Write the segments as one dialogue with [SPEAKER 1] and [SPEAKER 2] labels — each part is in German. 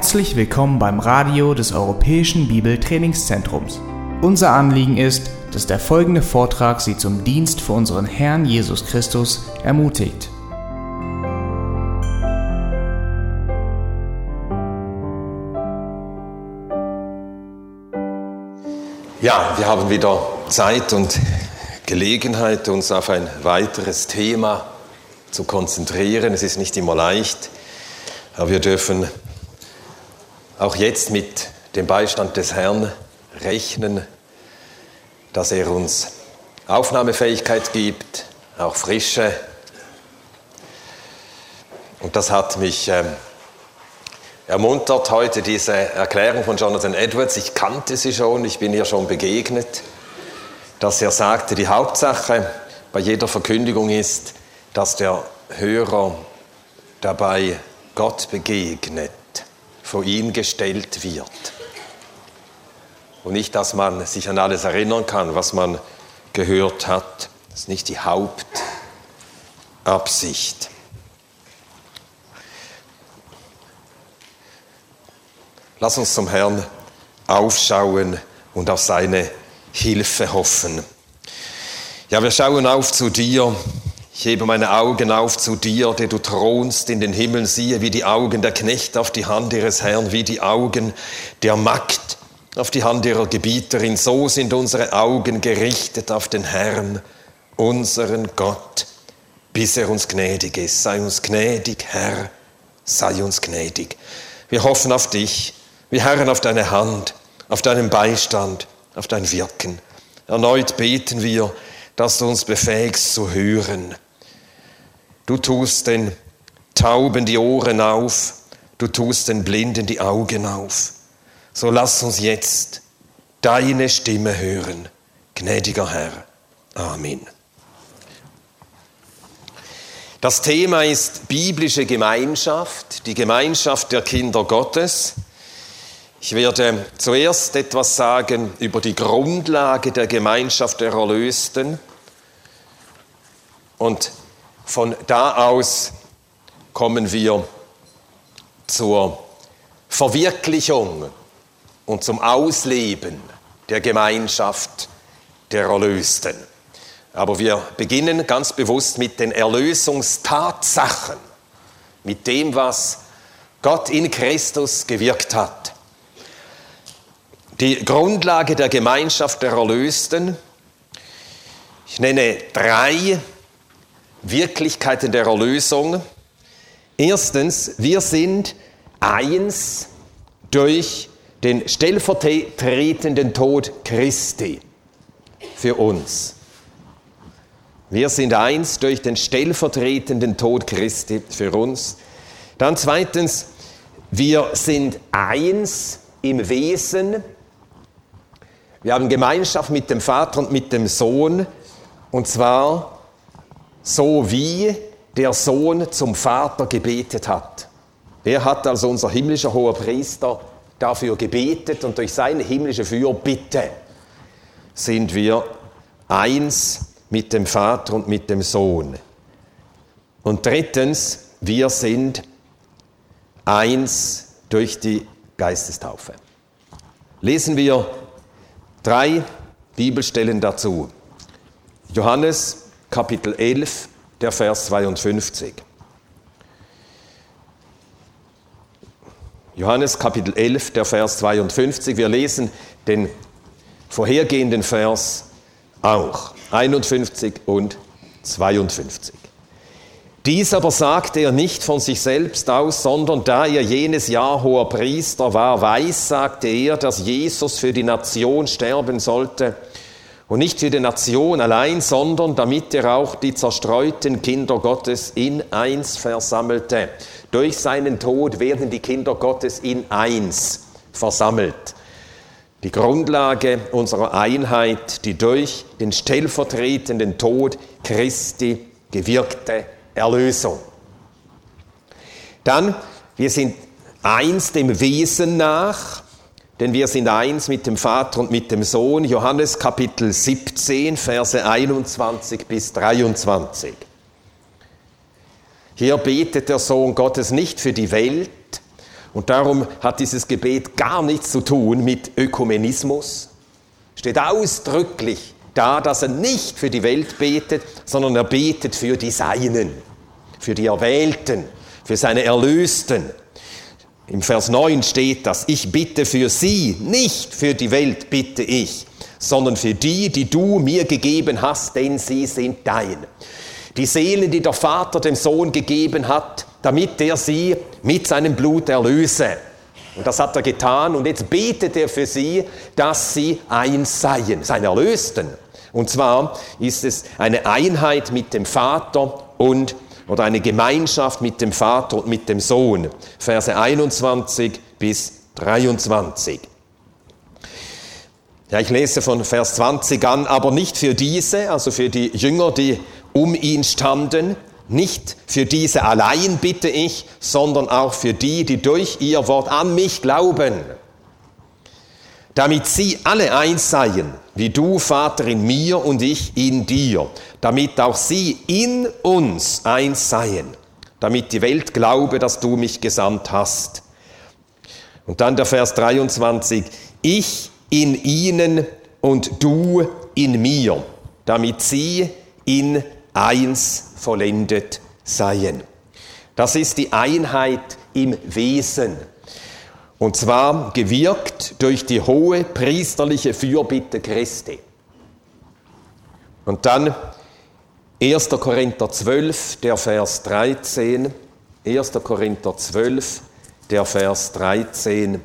[SPEAKER 1] Herzlich willkommen beim Radio des Europäischen Bibeltrainingszentrums. Unser Anliegen ist, dass der folgende Vortrag Sie zum Dienst für unseren Herrn Jesus Christus ermutigt.
[SPEAKER 2] Ja, wir haben wieder Zeit und Gelegenheit, uns auf ein weiteres Thema zu konzentrieren. Es ist nicht immer leicht, aber wir dürfen auch jetzt mit dem Beistand des Herrn rechnen, dass er uns Aufnahmefähigkeit gibt, auch Frische. Und das hat mich ähm, ermuntert heute, diese Erklärung von Jonathan Edwards. Ich kannte sie schon, ich bin ihr schon begegnet, dass er sagte, die Hauptsache bei jeder Verkündigung ist, dass der Hörer dabei Gott begegnet vor ihn gestellt wird. Und nicht, dass man sich an alles erinnern kann, was man gehört hat. Das ist nicht die Hauptabsicht. Lass uns zum Herrn aufschauen und auf seine Hilfe hoffen. Ja, wir schauen auf zu dir, ich hebe meine Augen auf zu dir, der du thronst in den Himmeln, siehe wie die Augen der Knechte auf die Hand ihres Herrn, wie die Augen der Magd auf die Hand ihrer Gebieterin. So sind unsere Augen gerichtet auf den Herrn, unseren Gott, bis er uns gnädig ist. Sei uns gnädig, Herr, sei uns gnädig. Wir hoffen auf dich, wir harren auf deine Hand, auf deinen Beistand, auf dein Wirken. Erneut beten wir, dass du uns befähigst zu hören Du tust den Tauben die Ohren auf, du tust den Blinden die Augen auf. So lass uns jetzt deine Stimme hören, gnädiger Herr. Amen. Das Thema ist biblische Gemeinschaft, die Gemeinschaft der Kinder Gottes. Ich werde zuerst etwas sagen über die Grundlage der Gemeinschaft der Erlösten und von da aus kommen wir zur Verwirklichung und zum Ausleben der Gemeinschaft der Erlösten. Aber wir beginnen ganz bewusst mit den Erlösungstatsachen, mit dem, was Gott in Christus gewirkt hat. Die Grundlage der Gemeinschaft der Erlösten, ich nenne drei Wirklichkeiten der Erlösung. Erstens, wir sind eins durch den stellvertretenden Tod Christi für uns. Wir sind eins durch den stellvertretenden Tod Christi für uns. Dann zweitens, wir sind eins im Wesen. Wir haben Gemeinschaft mit dem Vater und mit dem Sohn. Und zwar so wie der Sohn zum Vater gebetet hat. Er hat als unser himmlischer hoher Priester dafür gebetet und durch seine himmlische Fürbitte sind wir eins mit dem Vater und mit dem Sohn. Und drittens, wir sind eins durch die Geistestaufe. Lesen wir drei Bibelstellen dazu. Johannes Kapitel 11, der Vers 52. Johannes Kapitel 11, der Vers 52. Wir lesen den vorhergehenden Vers auch. 51 und 52. Dies aber sagte er nicht von sich selbst aus, sondern da er jenes Jahr hoher Priester war, weiß, sagte er, dass Jesus für die Nation sterben sollte und nicht für die Nation allein, sondern damit er auch die zerstreuten Kinder Gottes in eins versammelte. Durch seinen Tod werden die Kinder Gottes in eins versammelt. Die Grundlage unserer Einheit, die durch den stellvertretenden Tod Christi gewirkte Erlösung. Dann, wir sind eins dem Wesen nach, denn wir sind eins mit dem Vater und mit dem Sohn. Johannes Kapitel 17, Verse 21 bis 23. Hier betet der Sohn Gottes nicht für die Welt Und darum hat dieses Gebet gar nichts zu tun mit Ökumenismus. Steht ausdrücklich da, dass er nicht für die Welt betet, sondern er betet für die Seinen, für die Erwählten, für seine Erlösten. Im Vers 9 steht das, ich bitte für sie, nicht für die Welt bitte ich, sondern für die, die du mir gegeben hast, denn sie sind dein. Die Seelen, die der Vater dem Sohn gegeben hat, damit er sie mit seinem Blut erlöse. Und das hat er getan und jetzt betet er für sie, dass sie eins seien, sein Erlösten. Und zwar ist es eine Einheit mit dem Vater und oder eine Gemeinschaft mit dem Vater und mit dem Sohn. Verse 21 bis 23. Ja, ich lese von Vers 20 an, aber nicht für diese, also für die Jünger, die um ihn standen, nicht für diese allein bitte ich, sondern auch für die, die durch ihr Wort an mich glauben, damit sie alle eins seien, wie du, Vater, in mir und ich in dir, damit auch sie in uns eins seien, damit die Welt glaube, dass du mich gesandt hast. Und dann der Vers 23, ich in ihnen und du in mir, damit sie in eins vollendet seien. Das ist die Einheit im Wesen. Und zwar gewirkt durch die hohe priesterliche Fürbitte Christi. Und dann 1. Korinther 12, der Vers 13. 1. Korinther 12, der Vers 13.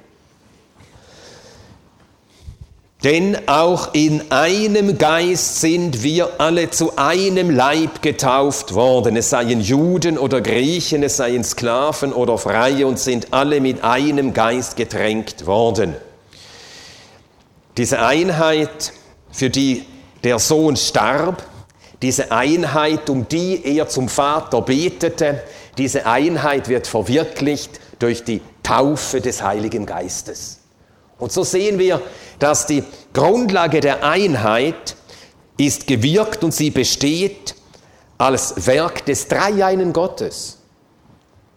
[SPEAKER 2] Denn auch in einem Geist sind wir alle zu einem Leib getauft worden. Es seien Juden oder Griechen, es seien Sklaven oder Freie und sind alle mit einem Geist getränkt worden. Diese Einheit, für die der Sohn starb, diese Einheit, um die er zum Vater betete, diese Einheit wird verwirklicht durch die Taufe des Heiligen Geistes. Und so sehen wir, dass die Grundlage der Einheit ist gewirkt und sie besteht als Werk des Dreieinen Gottes.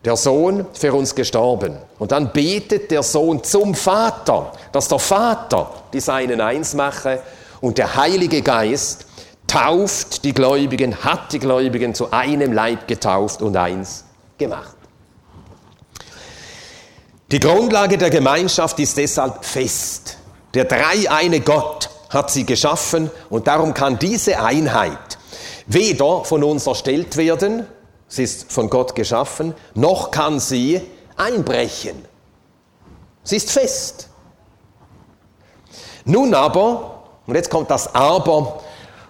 [SPEAKER 2] Der Sohn für uns gestorben. Und dann betet der Sohn zum Vater, dass der Vater die Seinen eins mache und der Heilige Geist tauft die Gläubigen, hat die Gläubigen zu einem Leib getauft und eins gemacht. Die Grundlage der Gemeinschaft ist deshalb fest. Der dreieine Gott hat sie geschaffen und darum kann diese Einheit weder von uns erstellt werden, sie ist von Gott geschaffen, noch kann sie einbrechen. Sie ist fest. Nun aber, und jetzt kommt das Aber,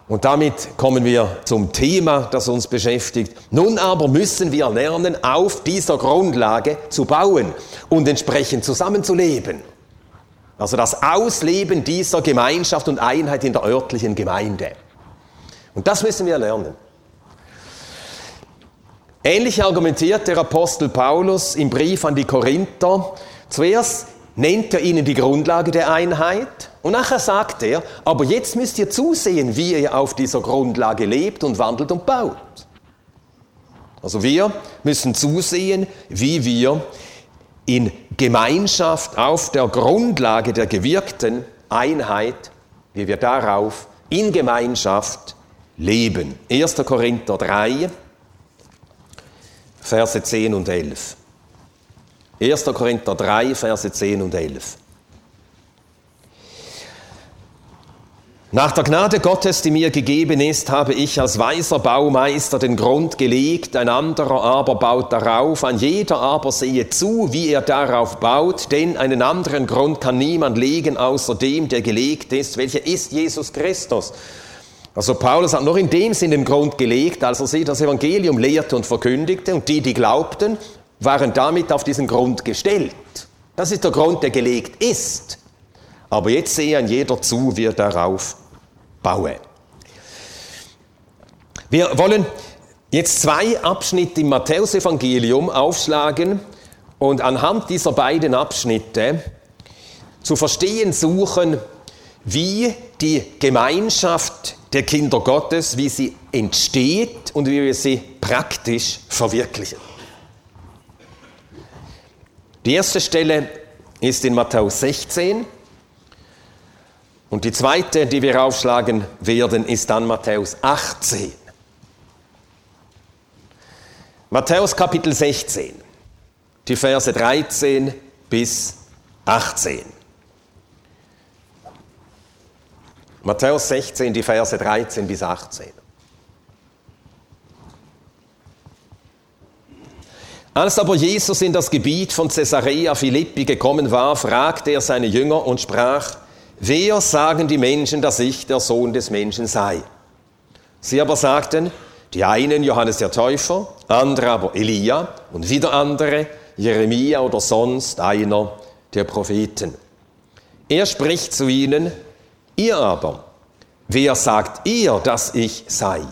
[SPEAKER 2] und damit kommen wir zum Thema, das uns beschäftigt. Nun aber müssen wir lernen, auf dieser Grundlage zu bauen und entsprechend zusammenzuleben. Also das Ausleben dieser Gemeinschaft und Einheit in der örtlichen Gemeinde. Und das müssen wir lernen. Ähnlich argumentiert der Apostel Paulus im Brief an die Korinther. Zuerst nennt er ihnen die Grundlage der Einheit und nachher sagt er, aber jetzt müsst ihr zusehen, wie ihr auf dieser Grundlage lebt und wandelt und baut. Also wir müssen zusehen, wie wir in Gemeinschaft auf der Grundlage der gewirkten Einheit, wie wir darauf in Gemeinschaft leben. 1. Korinther 3, Verse 10 und 11. 1. Korinther 3, Verse 10 und 11. Nach der Gnade Gottes, die mir gegeben ist, habe ich als weiser Baumeister den Grund gelegt, ein anderer aber baut darauf, ein jeder aber sehe zu, wie er darauf baut, denn einen anderen Grund kann niemand legen, außer dem, der gelegt ist, welcher ist Jesus Christus. Also Paulus hat noch in dem Sinn den Grund gelegt, als er sie das Evangelium lehrte und verkündigte und die, die glaubten, waren damit auf diesen Grund gestellt. Das ist der Grund, der gelegt ist. Aber jetzt sehe ein jeder zu, wie er darauf baue. Wir wollen jetzt zwei Abschnitte im Matthäusevangelium aufschlagen und anhand dieser beiden Abschnitte zu verstehen suchen, wie die Gemeinschaft der Kinder Gottes, wie sie entsteht und wie wir sie praktisch verwirklichen. Die erste Stelle ist in Matthäus 16 und die zweite, die wir aufschlagen werden, ist dann Matthäus 18. Matthäus Kapitel 16, die Verse 13 bis 18. Matthäus 16, die Verse 13 bis 18. Als aber Jesus in das Gebiet von Caesarea Philippi gekommen war, fragte er seine Jünger und sprach, wer sagen die Menschen, dass ich der Sohn des Menschen sei? Sie aber sagten, die einen Johannes der Täufer, andere aber Elia und wieder andere Jeremia oder sonst einer der Propheten. Er spricht zu ihnen, ihr aber, wer sagt ihr, dass ich sei?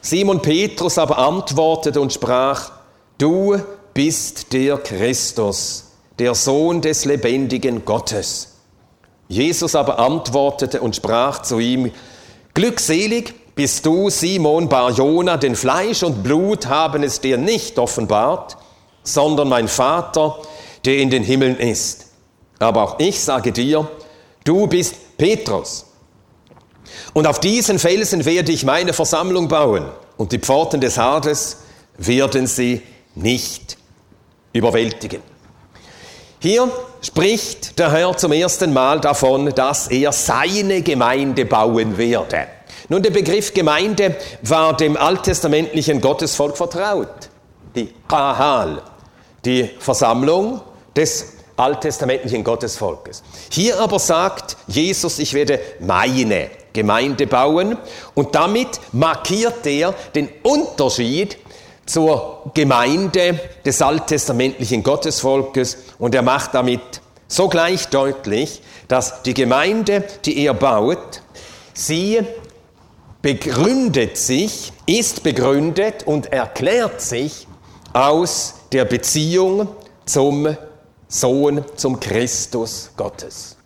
[SPEAKER 2] Simon Petrus aber antwortete und sprach, du bist der Christus, der Sohn des lebendigen Gottes. Jesus aber antwortete und sprach zu ihm, Glückselig bist du, Simon Barjona, denn Fleisch und Blut haben es dir nicht offenbart, sondern mein Vater, der in den Himmeln ist. Aber auch ich sage dir, du bist Petrus. Und auf diesen Felsen werde ich meine Versammlung bauen, und die Pforten des Hades werden sie nicht überwältigen. Hier spricht der Herr zum ersten Mal davon, dass er seine Gemeinde bauen werde. Nun, der Begriff Gemeinde war dem alttestamentlichen Gottesvolk vertraut. Die Kahal, die Versammlung des alttestamentlichen Gottesvolkes. Hier aber sagt Jesus, ich werde meine Gemeinde bauen und damit markiert er den Unterschied zur Gemeinde des alttestamentlichen Gottesvolkes und er macht damit sogleich deutlich, dass die Gemeinde, die er baut, sie begründet sich, ist begründet und erklärt sich aus der Beziehung zum Sohn, zum Christus Gottes.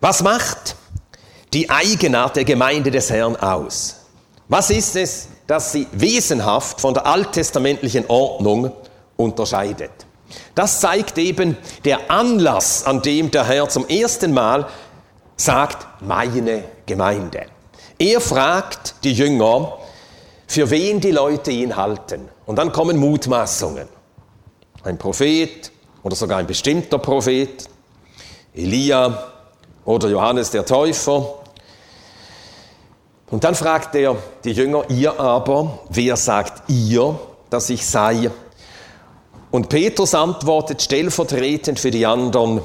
[SPEAKER 2] Was macht die Eigenart der Gemeinde des Herrn aus? Was ist es, das sie wesenhaft von der alttestamentlichen Ordnung unterscheidet? Das zeigt eben der Anlass, an dem der Herr zum ersten Mal sagt, meine Gemeinde. Er fragt die Jünger, für wen die Leute ihn halten. Und dann kommen Mutmaßungen. Ein Prophet oder sogar ein bestimmter Prophet, Elia oder Johannes der Täufer. Und dann fragt er die Jünger, ihr aber, wer sagt ihr, dass ich sei? Und Petrus antwortet stellvertretend für die anderen,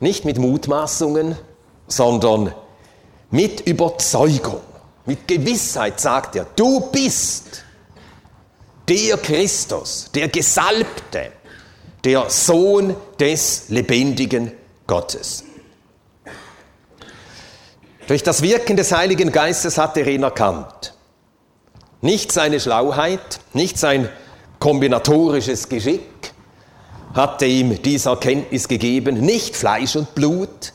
[SPEAKER 2] nicht mit Mutmaßungen, sondern mit Überzeugung. Mit Gewissheit sagt er, du bist der Christus, der Gesalbte, der Sohn des lebendigen Gottes. Durch das Wirken des Heiligen Geistes hat er ihn erkannt. Nicht seine Schlauheit, nicht sein kombinatorisches Geschick hatte ihm diese Erkenntnis gegeben, nicht Fleisch und Blut,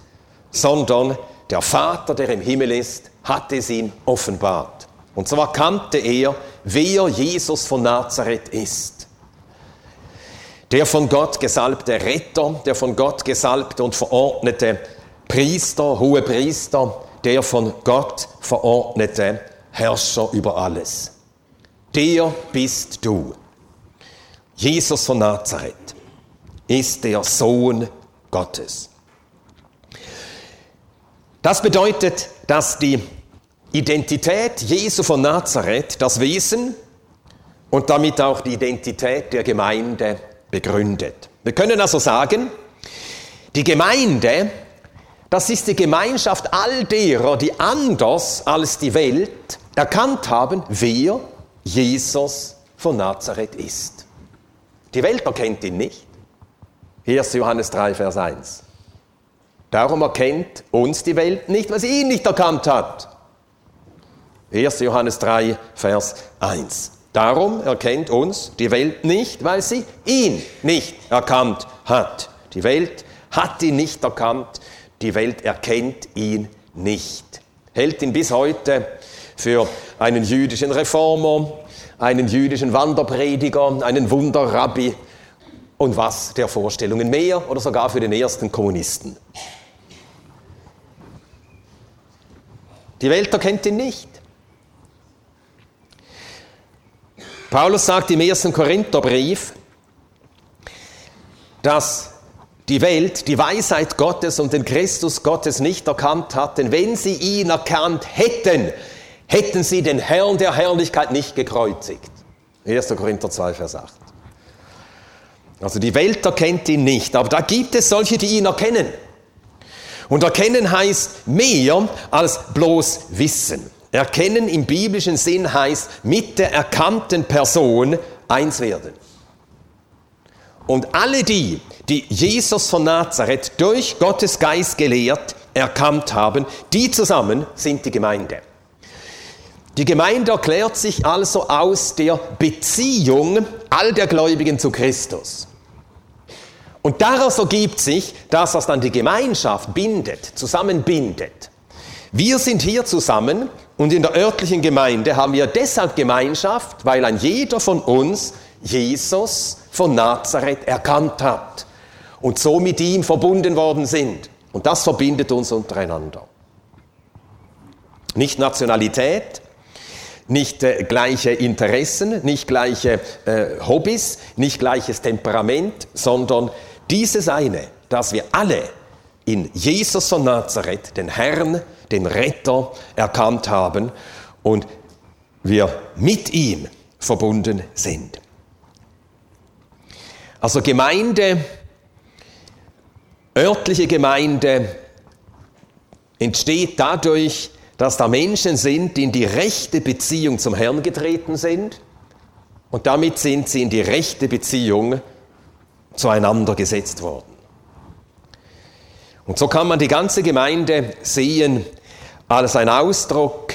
[SPEAKER 2] sondern der Vater, der im Himmel ist, hat es ihm offenbart. Und zwar kannte er, wer Jesus von Nazareth ist. Der von Gott gesalbte Retter, der von Gott gesalbte und verordnete Priester, hohe Priester, der von Gott verordnete Herrscher über alles. Der bist du. Jesus von Nazareth ist der Sohn Gottes. Das bedeutet, dass die Identität Jesu von Nazareth das Wesen und damit auch die Identität der Gemeinde begründet. Wir können also sagen, die Gemeinde, das ist die Gemeinschaft all derer, die anders als die Welt erkannt haben, wer Jesus von Nazareth ist. Die Welt erkennt ihn nicht. 1. Johannes 3, Vers 1. Darum erkennt uns die Welt nicht, weil sie ihn nicht erkannt hat. 1. Johannes 3, Vers 1. Darum erkennt uns die Welt nicht, weil sie ihn nicht erkannt hat. Die Welt hat ihn nicht erkannt, die Welt erkennt ihn nicht. Hält ihn bis heute für einen jüdischen Reformer, einen jüdischen Wanderprediger, einen Wunderrabbi und was der Vorstellungen mehr oder sogar für den ersten Kommunisten. Die Welt erkennt ihn nicht. Paulus sagt im ersten Korintherbrief, dass die Welt die Weisheit Gottes und den Christus Gottes nicht erkannt hat, denn wenn sie ihn erkannt hätten, hätten sie den Herrn der Herrlichkeit nicht gekreuzigt. 1. Korinther 2, Vers 8. Also die Welt erkennt ihn nicht, aber da gibt es solche, die ihn erkennen. Und erkennen heißt mehr als bloß wissen. Erkennen im biblischen Sinn heißt mit der erkannten Person eins werden. Und alle die, die Jesus von Nazareth durch Gottes Geist gelehrt, erkannt haben, die zusammen sind die Gemeinde. Die Gemeinde erklärt sich also aus der Beziehung all der Gläubigen zu Christus. Und daraus ergibt sich, dass das dann die Gemeinschaft bindet, zusammenbindet. Wir sind hier zusammen und in der örtlichen Gemeinde haben wir deshalb Gemeinschaft, weil ein jeder von uns Jesus von Nazareth erkannt hat und so mit ihm verbunden worden sind. Und das verbindet uns untereinander. Nicht Nationalität, nicht äh, gleiche Interessen, nicht gleiche äh, Hobbys, nicht gleiches Temperament, sondern dieses eine, dass wir alle in Jesus von Nazareth, den Herrn, den Retter, erkannt haben und wir mit ihm verbunden sind. Also Gemeinde, örtliche Gemeinde entsteht dadurch, dass da Menschen sind, die in die rechte Beziehung zum Herrn getreten sind und damit sind sie in die rechte Beziehung zueinander gesetzt worden. Und so kann man die ganze Gemeinde sehen als ein Ausdruck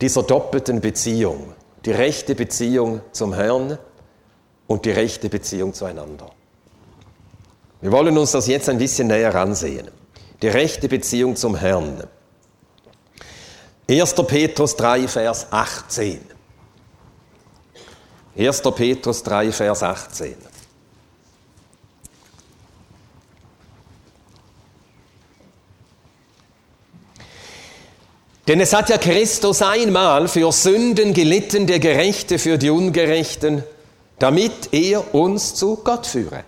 [SPEAKER 2] dieser doppelten Beziehung. Die rechte Beziehung zum Herrn und die rechte Beziehung zueinander. Wir wollen uns das jetzt ein bisschen näher ansehen. Die rechte Beziehung zum Herrn. 1. Petrus 3, Vers 18. 1. Petrus 3, Vers 18. Denn es hat ja Christus einmal für Sünden gelitten, der Gerechte für die Ungerechten, damit er uns zu Gott führe.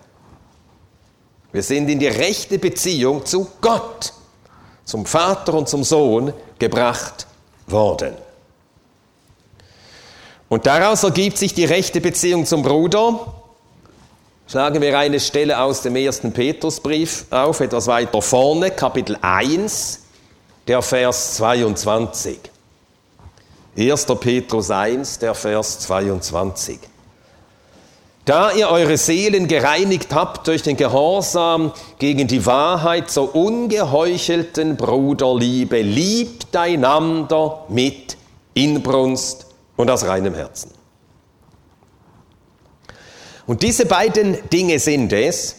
[SPEAKER 2] Wir sind in die rechte Beziehung zu Gott, zum Vater und zum Sohn gebracht worden. Und daraus ergibt sich die rechte Beziehung zum Bruder. Schlagen wir eine Stelle aus dem ersten Petrusbrief auf, etwas weiter vorne, Kapitel 1, der Vers 22. 1. Petrus 1, der Vers 22. Da ihr eure Seelen gereinigt habt durch den Gehorsam gegen die Wahrheit zur ungeheuchelten Bruderliebe, liebt einander mit Inbrunst und aus reinem Herzen. Und diese beiden Dinge sind es,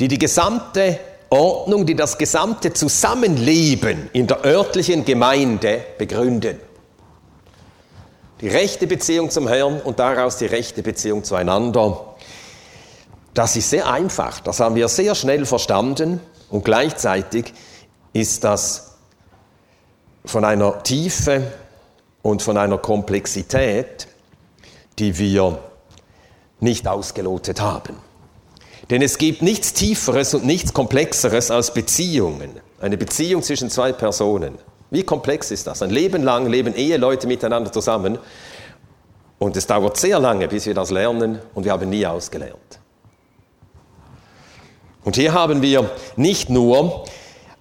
[SPEAKER 2] die die gesamte Ordnung, die das gesamte Zusammenleben in der örtlichen Gemeinde begründen. Die rechte Beziehung zum Herrn und daraus die rechte Beziehung zueinander. Das ist sehr einfach, das haben wir sehr schnell verstanden und gleichzeitig ist das von einer Tiefe und von einer Komplexität, die wir nicht ausgelotet haben. Denn es gibt nichts Tieferes und nichts Komplexeres als Beziehungen. Eine Beziehung zwischen zwei Personen. Wie komplex ist das? Ein Leben lang leben Eheleute miteinander zusammen und es dauert sehr lange, bis wir das lernen und wir haben nie ausgelernt. Und hier haben wir nicht nur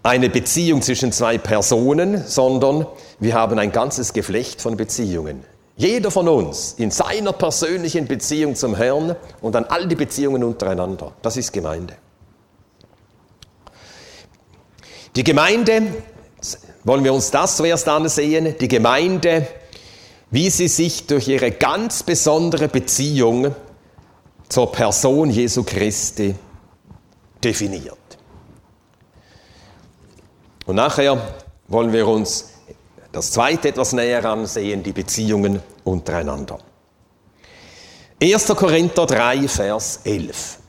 [SPEAKER 2] eine Beziehung zwischen zwei Personen, sondern wir haben ein ganzes Geflecht von Beziehungen. Jeder von uns in seiner persönlichen Beziehung zum Herrn und dann all die Beziehungen untereinander. Das ist Gemeinde. Die Gemeinde wollen wir uns das zuerst ansehen, die Gemeinde, wie sie sich durch ihre ganz besondere Beziehung zur Person Jesu Christi definiert. Und nachher wollen wir uns das zweite etwas näher ansehen, die Beziehungen untereinander. 1. Korinther 3, Vers 11.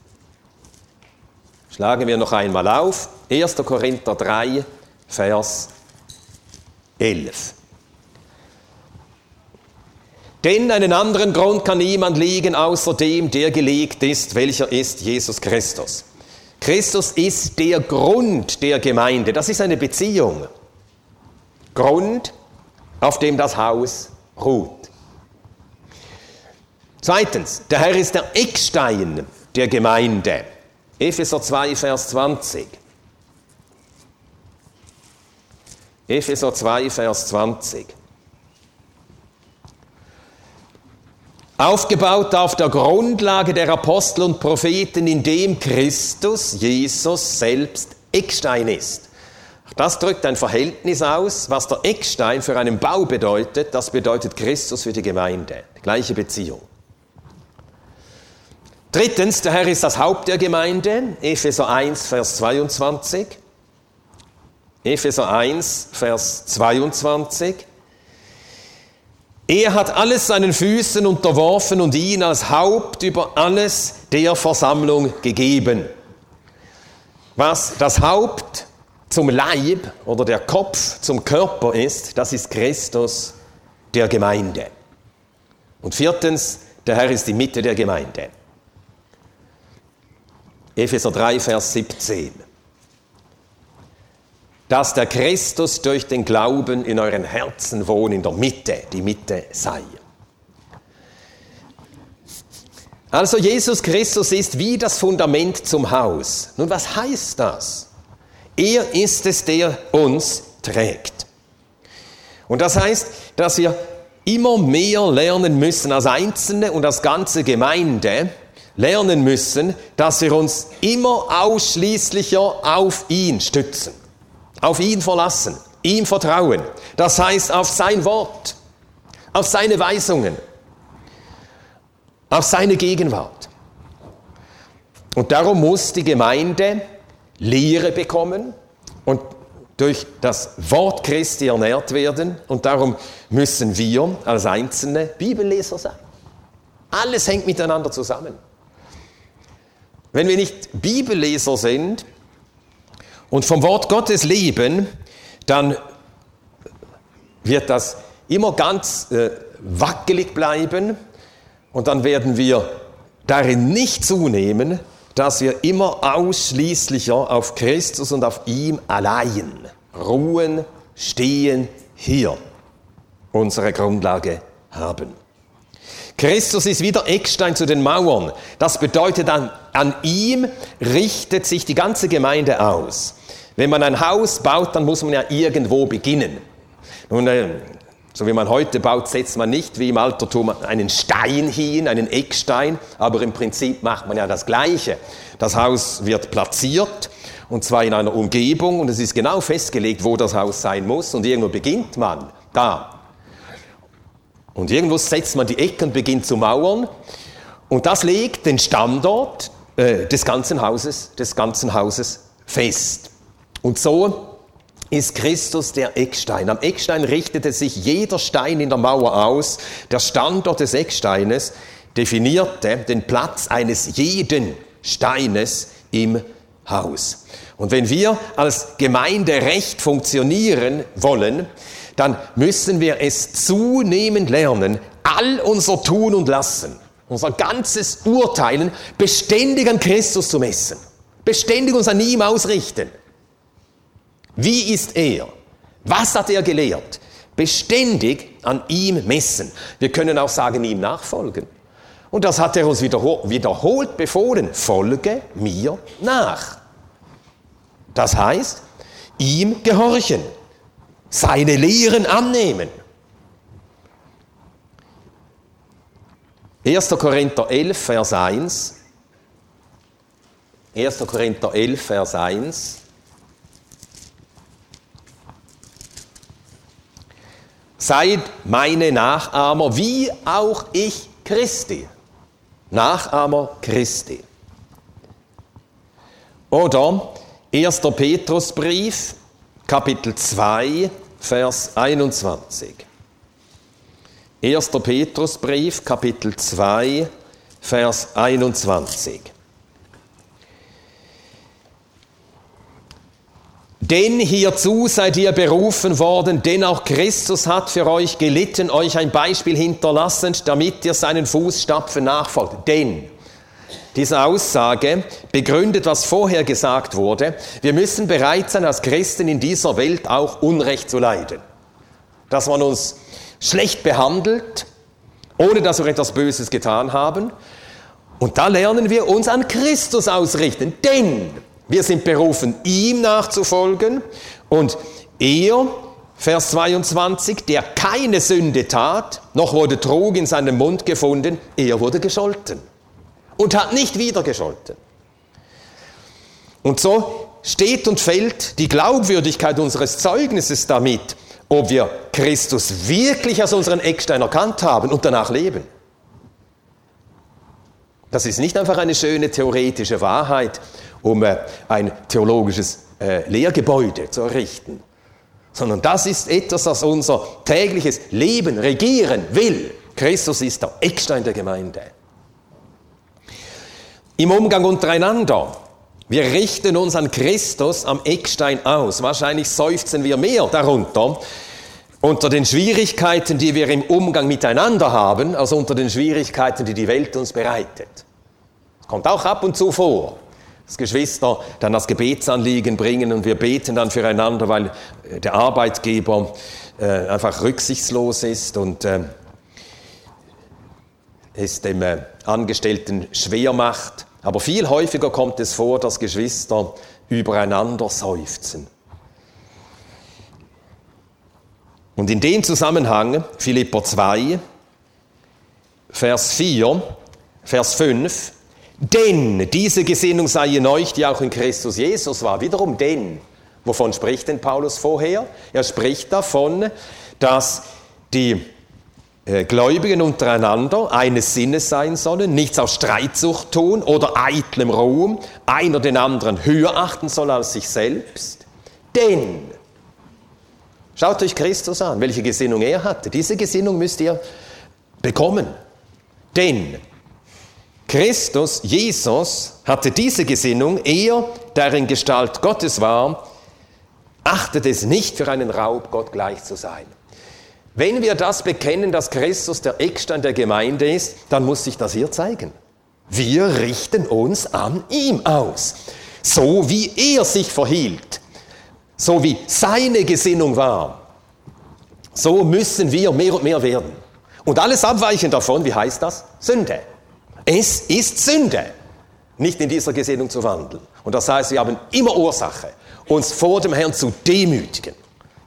[SPEAKER 2] Schlagen wir noch einmal auf. 1. Korinther 3, Vers 11. Denn einen anderen Grund kann niemand legen, außer dem, der gelegt ist, welcher ist Jesus Christus. Christus ist der Grund der Gemeinde. Das ist eine Beziehung. Grund, auf dem das Haus ruht. Zweitens, der Herr ist der Eckstein der Gemeinde. Epheser 2, Vers 20. Epheser 2, Vers 20. Aufgebaut auf der Grundlage der Apostel und Propheten, in dem Christus, Jesus selbst Eckstein ist. Das drückt ein Verhältnis aus, was der Eckstein für einen Bau bedeutet, das bedeutet Christus für die Gemeinde. Gleiche Beziehung. Drittens, der Herr ist das Haupt der Gemeinde, Epheser 1, Vers 22. Epheser 1, Vers 22. Er hat alles seinen Füßen unterworfen und ihn als Haupt über alles der Versammlung gegeben. Was das Haupt zum Leib oder der Kopf zum Körper ist, das ist Christus der Gemeinde. Und viertens, der Herr ist die Mitte der Gemeinde. Epheser 3, Vers 17 dass der Christus durch den Glauben in euren Herzen wohnt, in der Mitte, die Mitte sei. Also Jesus Christus ist wie das Fundament zum Haus. Nun, was heißt das? Er ist es, der uns trägt. Und das heißt, dass wir immer mehr lernen müssen als Einzelne und als ganze Gemeinde, lernen müssen, dass wir uns immer ausschließlicher auf ihn stützen. Auf ihn verlassen, ihm vertrauen. Das heißt auf sein Wort, auf seine Weisungen, auf seine Gegenwart. Und darum muss die Gemeinde Lehre bekommen und durch das Wort Christi ernährt werden. Und darum müssen wir als Einzelne Bibelleser sein. Alles hängt miteinander zusammen. Wenn wir nicht Bibelleser sind, und vom Wort Gottes leben, dann wird das immer ganz äh, wackelig bleiben und dann werden wir darin nicht zunehmen, dass wir immer ausschließlicher auf Christus und auf ihm allein ruhen, stehen, hier unsere Grundlage haben. Christus ist wieder Eckstein zu den Mauern. Das bedeutet, an, an ihm richtet sich die ganze Gemeinde aus. Wenn man ein Haus baut, dann muss man ja irgendwo beginnen. Nun, äh, so wie man heute baut, setzt man nicht wie im Altertum einen Stein hin, einen Eckstein, aber im Prinzip macht man ja das Gleiche. Das Haus wird platziert und zwar in einer Umgebung und es ist genau festgelegt, wo das Haus sein muss und irgendwo beginnt man da. Und irgendwo setzt man die Ecken und beginnt zu mauern. Und das legt den Standort äh, des ganzen Hauses, des ganzen Hauses fest. Und so ist Christus der Eckstein. Am Eckstein richtete sich jeder Stein in der Mauer aus. Der Standort des Ecksteines definierte den Platz eines jeden Steines im Haus. Und wenn wir als Gemeinde recht funktionieren wollen, dann müssen wir es zunehmend lernen, all unser Tun und Lassen, unser ganzes Urteilen beständig an Christus zu messen. Beständig uns an ihm ausrichten. Wie ist er? Was hat er gelehrt? Beständig an ihm messen. Wir können auch sagen, ihm nachfolgen. Und das hat er uns wiederholt befohlen. Folge mir nach. Das heißt, ihm gehorchen seine Lehren annehmen. 1. Korinther 11, Vers 1. 1. Korinther 11, Vers 1. Seid meine Nachahmer, wie auch ich Christi. Nachahmer Christi. Oder 1. Petrusbrief, Kapitel 2, Vers 21. 1. Petrusbrief, Kapitel 2, Vers 21. Denn hierzu seid ihr berufen worden, denn auch Christus hat für euch gelitten, euch ein Beispiel hinterlassend, damit ihr seinen Fußstapfen nachfolgt. Denn diese Aussage begründet, was vorher gesagt wurde. Wir müssen bereit sein, als Christen in dieser Welt auch Unrecht zu leiden. Dass man uns schlecht behandelt, ohne dass wir etwas Böses getan haben. Und da lernen wir uns an Christus ausrichten, denn wir sind berufen, ihm nachzufolgen und er, Vers 22, der keine Sünde tat, noch wurde Trug in seinem Mund gefunden, er wurde gescholten und hat nicht wieder gescholten. Und so steht und fällt die Glaubwürdigkeit unseres Zeugnisses damit, ob wir Christus wirklich als unseren Eckstein erkannt haben und danach leben. Das ist nicht einfach eine schöne theoretische Wahrheit, um äh, ein theologisches äh, Lehrgebäude zu errichten, sondern das ist etwas, das unser tägliches Leben regieren will. Christus ist der Eckstein der Gemeinde. Im Umgang untereinander. Wir richten uns an Christus am Eckstein aus. Wahrscheinlich seufzen wir mehr darunter, unter den Schwierigkeiten, die wir im Umgang miteinander haben, als unter den Schwierigkeiten, die die Welt uns bereitet. Das kommt auch ab und zu vor, dass Geschwister dann das Gebetsanliegen bringen und wir beten dann füreinander, weil äh, der Arbeitgeber äh, einfach rücksichtslos ist und äh, es dem äh, Angestellten schwer macht. Aber viel häufiger kommt es vor, dass Geschwister übereinander seufzen. Und in dem Zusammenhang, Philipper 2, Vers 4, Vers 5, denn diese Gesinnung sei in euch, die auch in Christus Jesus war. Wiederum denn. Wovon spricht denn Paulus vorher? Er spricht davon, dass die Gläubigen untereinander eines Sinnes sein sollen, nichts aus Streitsucht tun oder eitlem Ruhm, einer den anderen höher achten soll als sich selbst. Denn Schaut euch Christus an, welche Gesinnung er hatte. Diese Gesinnung müsst ihr bekommen. Denn Christus, Jesus, hatte diese Gesinnung, er, der in Gestalt Gottes war, achtet es nicht für einen Raub, Gott gleich zu sein. Wenn wir das bekennen, dass Christus der Eckstein der Gemeinde ist, dann muss sich das hier zeigen. Wir richten uns an ihm aus, so wie er sich verhielt so wie seine Gesinnung war, so müssen wir mehr und mehr werden. Und alles abweichen davon, wie heißt das? Sünde. Es ist Sünde, nicht in dieser Gesinnung zu wandeln. Und das heißt, wir haben immer Ursache, uns vor dem Herrn zu demütigen.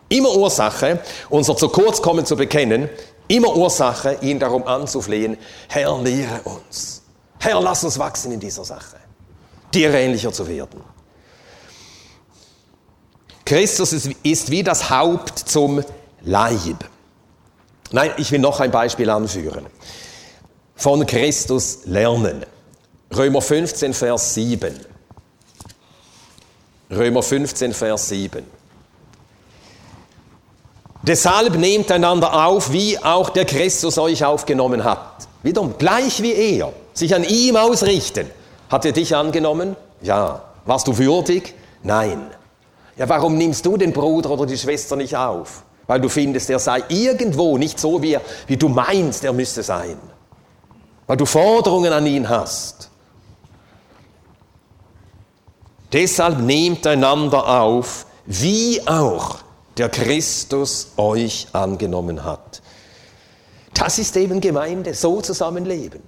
[SPEAKER 2] Immer Ursache, unser zu kurz kommen zu bekennen. Immer Ursache, ihn darum anzuflehen, Herr, lehre uns. Herr, lass uns wachsen in dieser Sache, dir ähnlicher zu werden. Christus ist wie das Haupt zum Leib. Nein, ich will noch ein Beispiel anführen. Von Christus lernen. Römer 15, Vers 7. Römer 15, Vers 7. Deshalb nehmt einander auf, wie auch der Christus euch aufgenommen hat. Wiederum, gleich wie er, sich an ihm ausrichten. Hat er dich angenommen? Ja. Warst du würdig? Nein. Ja, warum nimmst du den Bruder oder die Schwester nicht auf? Weil du findest, er sei irgendwo nicht so, wie, er, wie du meinst, er müsste sein. Weil du Forderungen an ihn hast. Deshalb nehmt einander auf, wie auch der Christus euch angenommen hat. Das ist eben Gemeinde, so zusammenleben.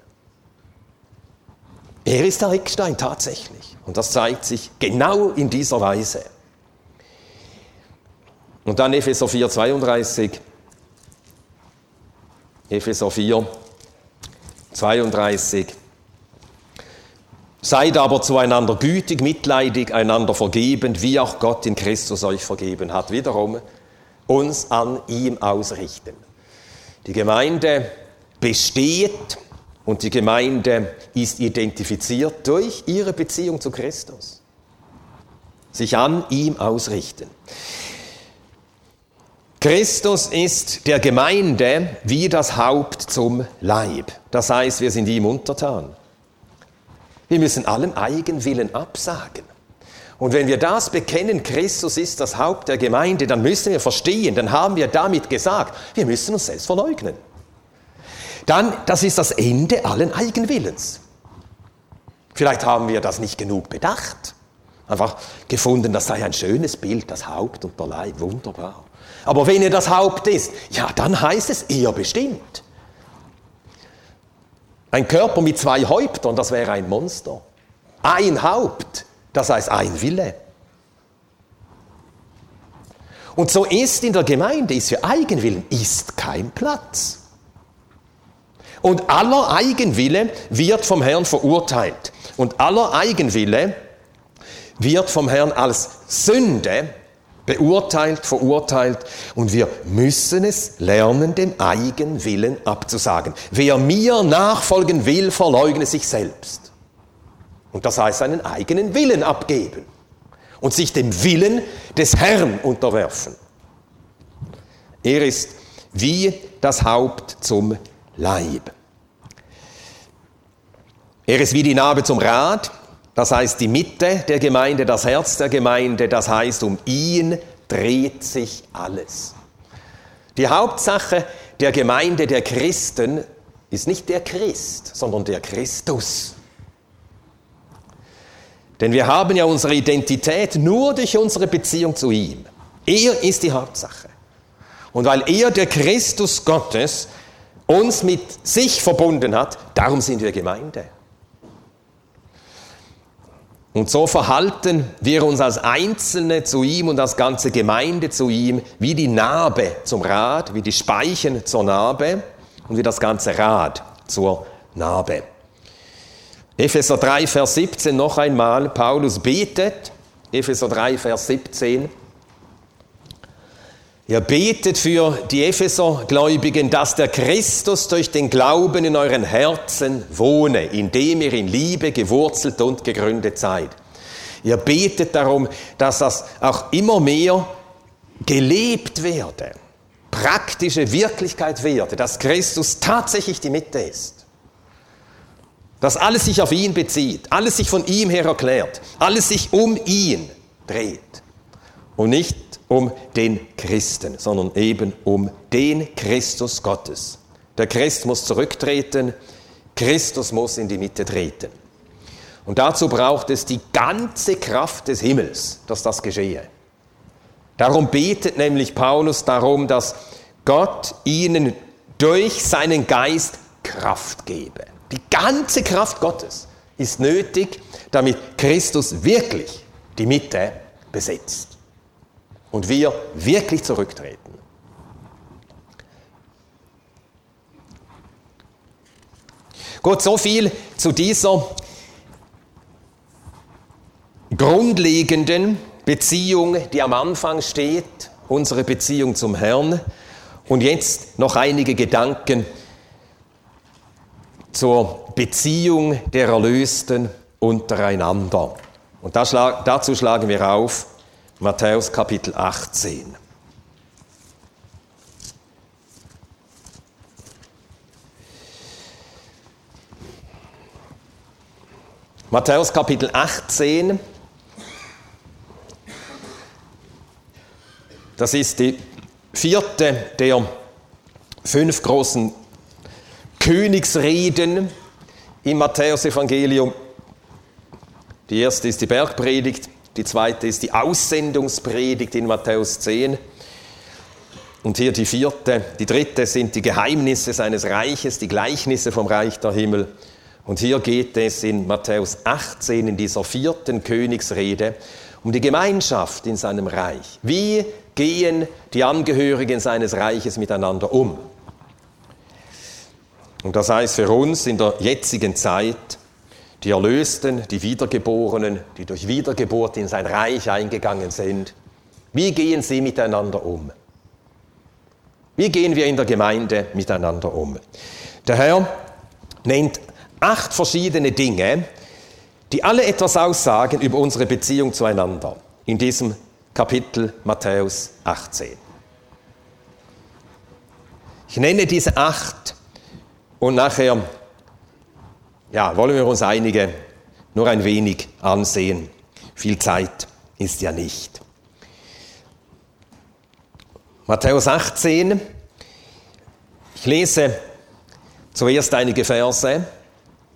[SPEAKER 2] Er ist der Eckstein tatsächlich. Und das zeigt sich genau in dieser Weise. Und dann Epheser 4, 32. Epheser 4, 32. Seid aber zueinander gütig, mitleidig, einander vergebend, wie auch Gott in Christus euch vergeben hat. Wiederum uns an ihm ausrichten. Die Gemeinde besteht und die Gemeinde ist identifiziert durch ihre Beziehung zu Christus. Sich an ihm ausrichten. Christus ist der Gemeinde wie das Haupt zum Leib. Das heißt, wir sind ihm untertan. Wir müssen allem Eigenwillen absagen. Und wenn wir das bekennen, Christus ist das Haupt der Gemeinde, dann müssen wir verstehen, dann haben wir damit gesagt, wir müssen uns selbst verleugnen. Dann, das ist das Ende allen Eigenwillens. Vielleicht haben wir das nicht genug bedacht. Einfach gefunden, das sei ein schönes Bild, das Haupt und der Leib, wunderbar. Aber wenn er das Haupt ist, ja, dann heißt es eher bestimmt. Ein Körper mit zwei Häuptern, das wäre ein Monster. Ein Haupt, das heißt ein Wille. Und so ist in der Gemeinde, ist für Eigenwillen, ist kein Platz. Und aller Eigenwille wird vom Herrn verurteilt. Und aller Eigenwille wird vom Herrn als Sünde beurteilt, verurteilt und wir müssen es lernen, dem Eigenwillen abzusagen. Wer mir nachfolgen will, verleugne sich selbst. Und das heißt seinen eigenen Willen abgeben und sich dem Willen des Herrn unterwerfen. Er ist wie das Haupt zum Leib. Er ist wie die Narbe zum Rad, das heißt die Mitte der Gemeinde, das Herz der Gemeinde, das heißt um ihn dreht sich alles. Die Hauptsache der Gemeinde der Christen ist nicht der Christ, sondern der Christus. Denn wir haben ja unsere Identität nur durch unsere Beziehung zu ihm. Er ist die Hauptsache. Und weil er, der Christus Gottes, uns mit sich verbunden hat, darum sind wir Gemeinde. Und so verhalten wir uns als Einzelne zu ihm und als ganze Gemeinde zu ihm wie die Narbe zum Rad, wie die Speichen zur Narbe und wie das ganze Rad zur Narbe. Epheser 3, Vers 17 noch einmal, Paulus betet, Epheser 3, Vers 17, Ihr betet für die Epheser-Gläubigen, dass der Christus durch den Glauben in euren Herzen wohne, indem ihr in Liebe gewurzelt und gegründet seid. Ihr betet darum, dass das auch immer mehr gelebt werde, praktische Wirklichkeit werde, dass Christus tatsächlich die Mitte ist. Dass alles sich auf ihn bezieht, alles sich von ihm her erklärt, alles sich um ihn dreht und nicht um den Christen, sondern eben um den Christus Gottes. Der Christ muss zurücktreten, Christus muss in die Mitte treten. Und dazu braucht es die ganze Kraft des Himmels, dass das geschehe. Darum betet nämlich Paulus darum, dass Gott ihnen durch seinen Geist Kraft gebe. Die ganze Kraft Gottes ist nötig, damit Christus wirklich die Mitte besetzt und wir wirklich zurücktreten. Gut, so viel zu dieser grundlegenden Beziehung, die am Anfang steht, unsere Beziehung zum Herrn. Und jetzt noch einige Gedanken zur Beziehung der Erlösten untereinander. Und dazu schlagen wir auf Matthäus Kapitel 18. Matthäus Kapitel 18. Das ist die vierte der fünf großen Königsreden im Matthäusevangelium. Die erste ist die Bergpredigt, die zweite ist die Aussendungspredigt in Matthäus 10. Und hier die vierte, die dritte sind die Geheimnisse seines Reiches, die Gleichnisse vom Reich der Himmel. Und hier geht es in Matthäus 18, in dieser vierten Königsrede, um die Gemeinschaft in seinem Reich. Wie gehen die Angehörigen seines Reiches miteinander um? Und das heißt für uns in der jetzigen Zeit, die Erlösten, die Wiedergeborenen, die durch Wiedergeburt in sein Reich eingegangen sind. Wie gehen sie miteinander um? Wie gehen wir in der Gemeinde miteinander um? Der Herr nennt acht verschiedene Dinge, die alle etwas aussagen über unsere Beziehung zueinander in diesem Kapitel Matthäus 18. Ich nenne diese acht und nachher ja, wollen wir uns einige nur ein wenig ansehen. Viel Zeit ist ja nicht. Matthäus 18. Ich lese zuerst einige Verse.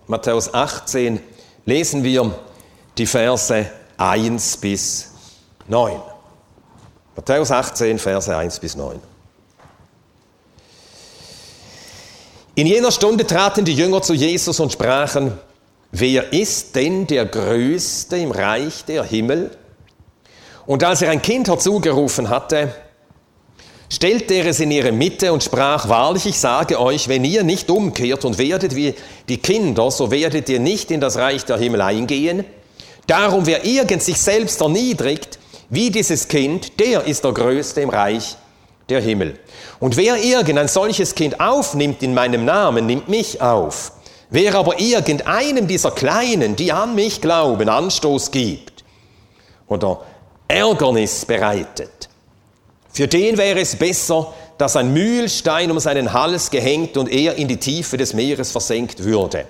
[SPEAKER 2] Matthäus 18 lesen wir die Verse 1 bis 9. Matthäus 18, Verse 1 bis 9. In jener Stunde traten die Jünger zu Jesus und sprachen, wer ist denn der Größte im Reich der Himmel? Und als er ein Kind herzugerufen hatte, stellte er es in ihre Mitte und sprach, wahrlich, ich sage euch, wenn ihr nicht umkehrt und werdet wie die Kinder, so werdet ihr nicht in das Reich der Himmel eingehen. Darum, wer irgend sich selbst erniedrigt, wie dieses Kind, der ist der Größte im Reich der Himmel. Und wer irgend ein solches Kind aufnimmt in meinem Namen, nimmt mich auf. Wer aber irgendeinem dieser Kleinen, die an mich glauben, Anstoß gibt oder Ärgernis bereitet, für den wäre es besser, dass ein Mühlstein um seinen Hals gehängt und er in die Tiefe des Meeres versenkt würde.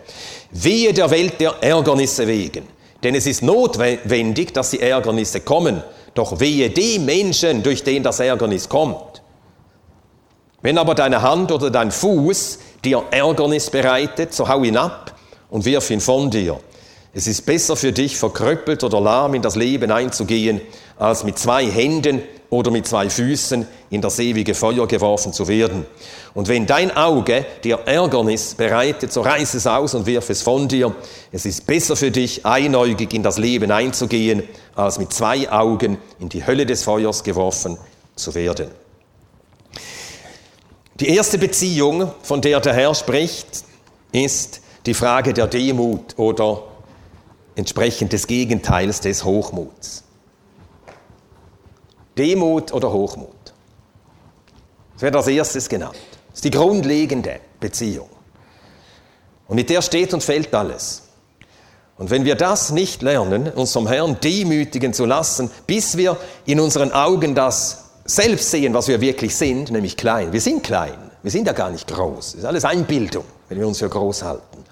[SPEAKER 2] Wehe der Welt der Ärgernisse wegen. Denn es ist notwendig, dass die Ärgernisse kommen. Doch wehe dem Menschen, durch den das Ärgernis kommt. Wenn aber deine Hand oder dein Fuß dir Ärgernis bereitet, so hau ihn ab und wirf ihn von dir. Es ist besser für dich, verkrüppelt oder lahm in das Leben einzugehen, als mit zwei Händen oder mit zwei Füßen in das ewige Feuer geworfen zu werden. Und wenn dein Auge dir Ärgernis bereitet, so reiß es aus und wirf es von dir. Es ist besser für dich, einäugig in das Leben einzugehen, als mit zwei Augen in die Hölle des Feuers geworfen zu werden. Die erste Beziehung, von der der Herr spricht, ist die Frage der Demut oder entsprechend des Gegenteils des Hochmuts. Demut oder Hochmut. Das wird als erstes genannt. Das ist die grundlegende Beziehung. Und mit der steht und fällt alles. Und wenn wir das nicht lernen, uns vom Herrn demütigen zu lassen, bis wir in unseren Augen das selbst sehen, was wir wirklich sind, nämlich klein. Wir sind klein. Wir sind ja gar nicht groß. Das ist alles Einbildung, wenn wir uns für groß halten.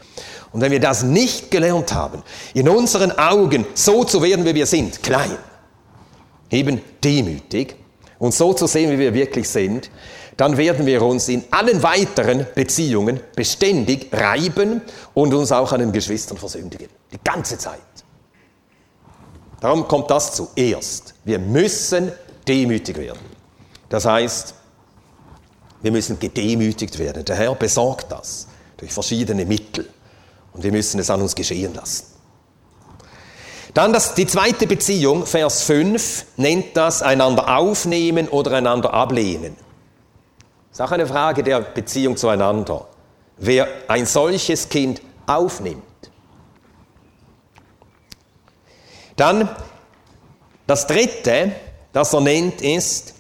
[SPEAKER 2] Und wenn wir das nicht gelernt haben, in unseren Augen so zu werden, wie wir sind, klein, eben demütig und so zu sehen, wie wir wirklich sind, dann werden wir uns in allen weiteren Beziehungen beständig reiben und uns auch an den Geschwistern versündigen. Die ganze Zeit. Darum kommt das zuerst. Wir müssen demütig werden. Das heißt, wir müssen gedemütigt werden. Der Herr besorgt das durch verschiedene Mittel. Und wir müssen es an uns geschehen lassen. Dann das, die zweite Beziehung, Vers 5, nennt das einander aufnehmen oder einander ablehnen. Das ist auch eine Frage der Beziehung zueinander. Wer ein solches Kind aufnimmt. Dann das dritte, das er nennt, ist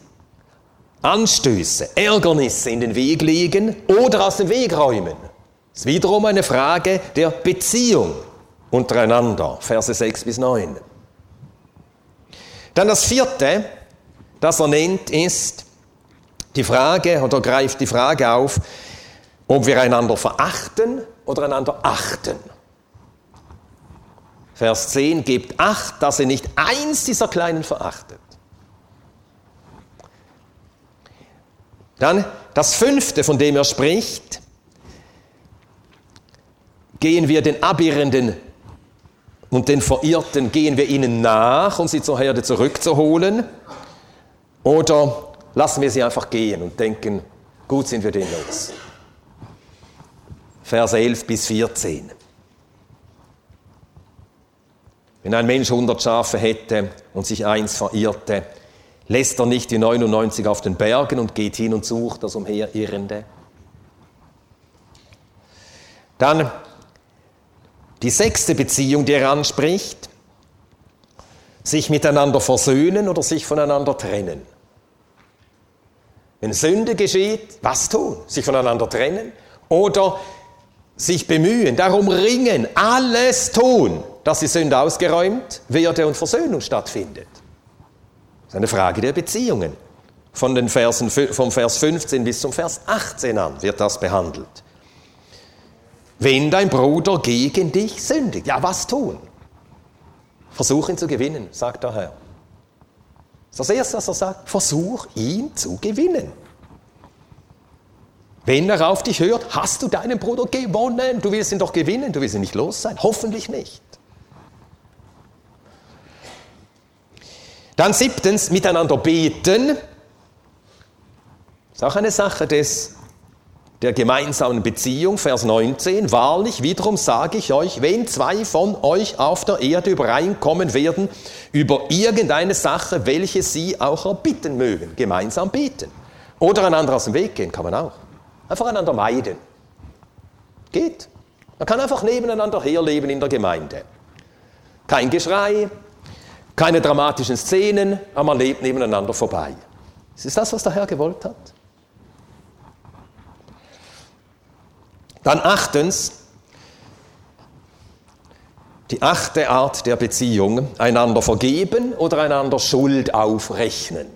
[SPEAKER 2] Anstöße, Ärgernisse in den Weg legen oder aus dem Weg räumen. Das ist wiederum eine Frage der Beziehung untereinander, Verse 6 bis 9. Dann das vierte, das er nennt, ist die Frage, oder greift die Frage auf, ob wir einander verachten oder einander achten. Vers 10, gebt acht, dass ihr nicht eins dieser Kleinen verachtet. Dann das fünfte, von dem er spricht, gehen wir den Abirrenden und den Verirrten gehen wir ihnen nach, um sie zur Herde zurückzuholen? Oder lassen wir sie einfach gehen und denken, gut sind wir denen los? Vers 11 bis 14. Wenn ein Mensch 100 Schafe hätte und sich eins verirrte, lässt er nicht die 99 auf den Bergen und geht hin und sucht das Umherirrende? Dann die sechste Beziehung, die er anspricht, sich miteinander versöhnen oder sich voneinander trennen. Wenn Sünde geschieht, was tun? Sich voneinander trennen oder sich bemühen, darum ringen, alles tun, dass die Sünde ausgeräumt werde und Versöhnung stattfindet. Ist eine Frage der Beziehungen. Von den Versen, vom Vers 15 bis zum Vers 18 an wird das behandelt. Wenn dein Bruder gegen dich sündigt, ja, was tun? Versuch ihn zu gewinnen, sagt der Herr. Das ist das Erste, was er sagt. Versuch ihn zu gewinnen. Wenn er auf dich hört, hast du deinen Bruder gewonnen. Du willst ihn doch gewinnen, du willst ihn nicht los sein. Hoffentlich nicht. Dann siebtens, miteinander beten. Das ist auch eine Sache des, der gemeinsamen Beziehung, Vers 19. Wahrlich, wiederum sage ich euch, wenn zwei von euch auf der Erde übereinkommen werden über irgendeine Sache, welche sie auch erbitten mögen, gemeinsam beten. Oder einander aus dem Weg gehen, kann man auch. Einfach einander meiden. Geht. Man kann einfach nebeneinander herleben in der Gemeinde. Kein Geschrei, keine dramatischen Szenen, aber man lebt nebeneinander vorbei. Ist das, was der Herr gewollt hat? Dann achtens, die achte Art der Beziehung, einander vergeben oder einander Schuld aufrechnen.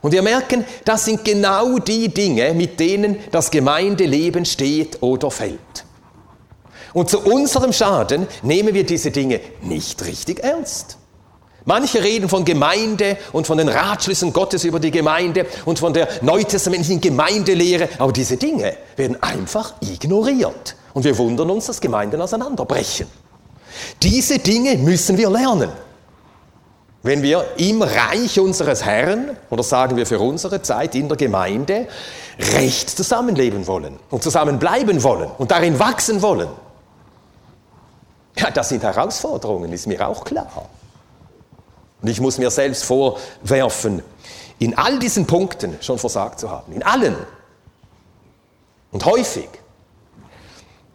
[SPEAKER 2] Und wir merken, das sind genau die Dinge, mit denen das Gemeindeleben steht oder fällt. Und zu unserem Schaden nehmen wir diese Dinge nicht richtig ernst. Manche reden von Gemeinde und von den Ratschlüssen Gottes über die Gemeinde und von der neutestamentlichen Gemeindelehre, aber diese Dinge werden einfach ignoriert. Und wir wundern uns, dass Gemeinden auseinanderbrechen. Diese Dinge müssen wir lernen. Wenn wir im Reich unseres Herrn, oder sagen wir für unsere Zeit in der Gemeinde, recht zusammenleben wollen und zusammenbleiben wollen und darin wachsen wollen. Ja, das sind Herausforderungen, ist mir auch klar. Und ich muss mir selbst vorwerfen, in all diesen Punkten schon versagt zu haben. In allen. Und häufig.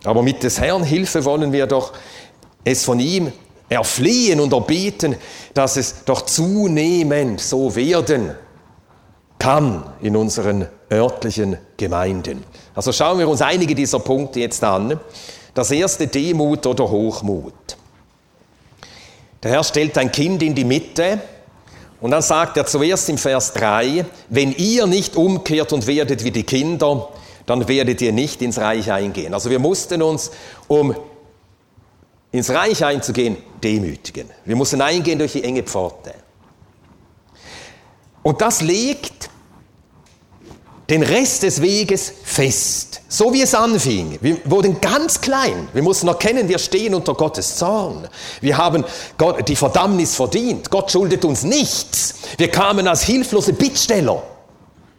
[SPEAKER 2] Aber mit des Herrn Hilfe wollen wir doch es von ihm erflehen und erbeten, dass es doch zunehmend so werden kann in unseren örtlichen Gemeinden. Also schauen wir uns einige dieser Punkte jetzt an. Das erste Demut oder Hochmut. Der Herr stellt ein Kind in die Mitte und dann sagt er zuerst im Vers 3, wenn ihr nicht umkehrt und werdet wie die Kinder, dann werdet ihr nicht ins Reich eingehen. Also wir mussten uns, um ins Reich einzugehen, demütigen. Wir mussten eingehen durch die enge Pforte. Und das legt den Rest des Weges fest. So wie es anfing. Wir wurden ganz klein. Wir mussten erkennen, wir stehen unter Gottes Zorn. Wir haben Gott, die Verdammnis verdient. Gott schuldet uns nichts. Wir kamen als hilflose Bittsteller.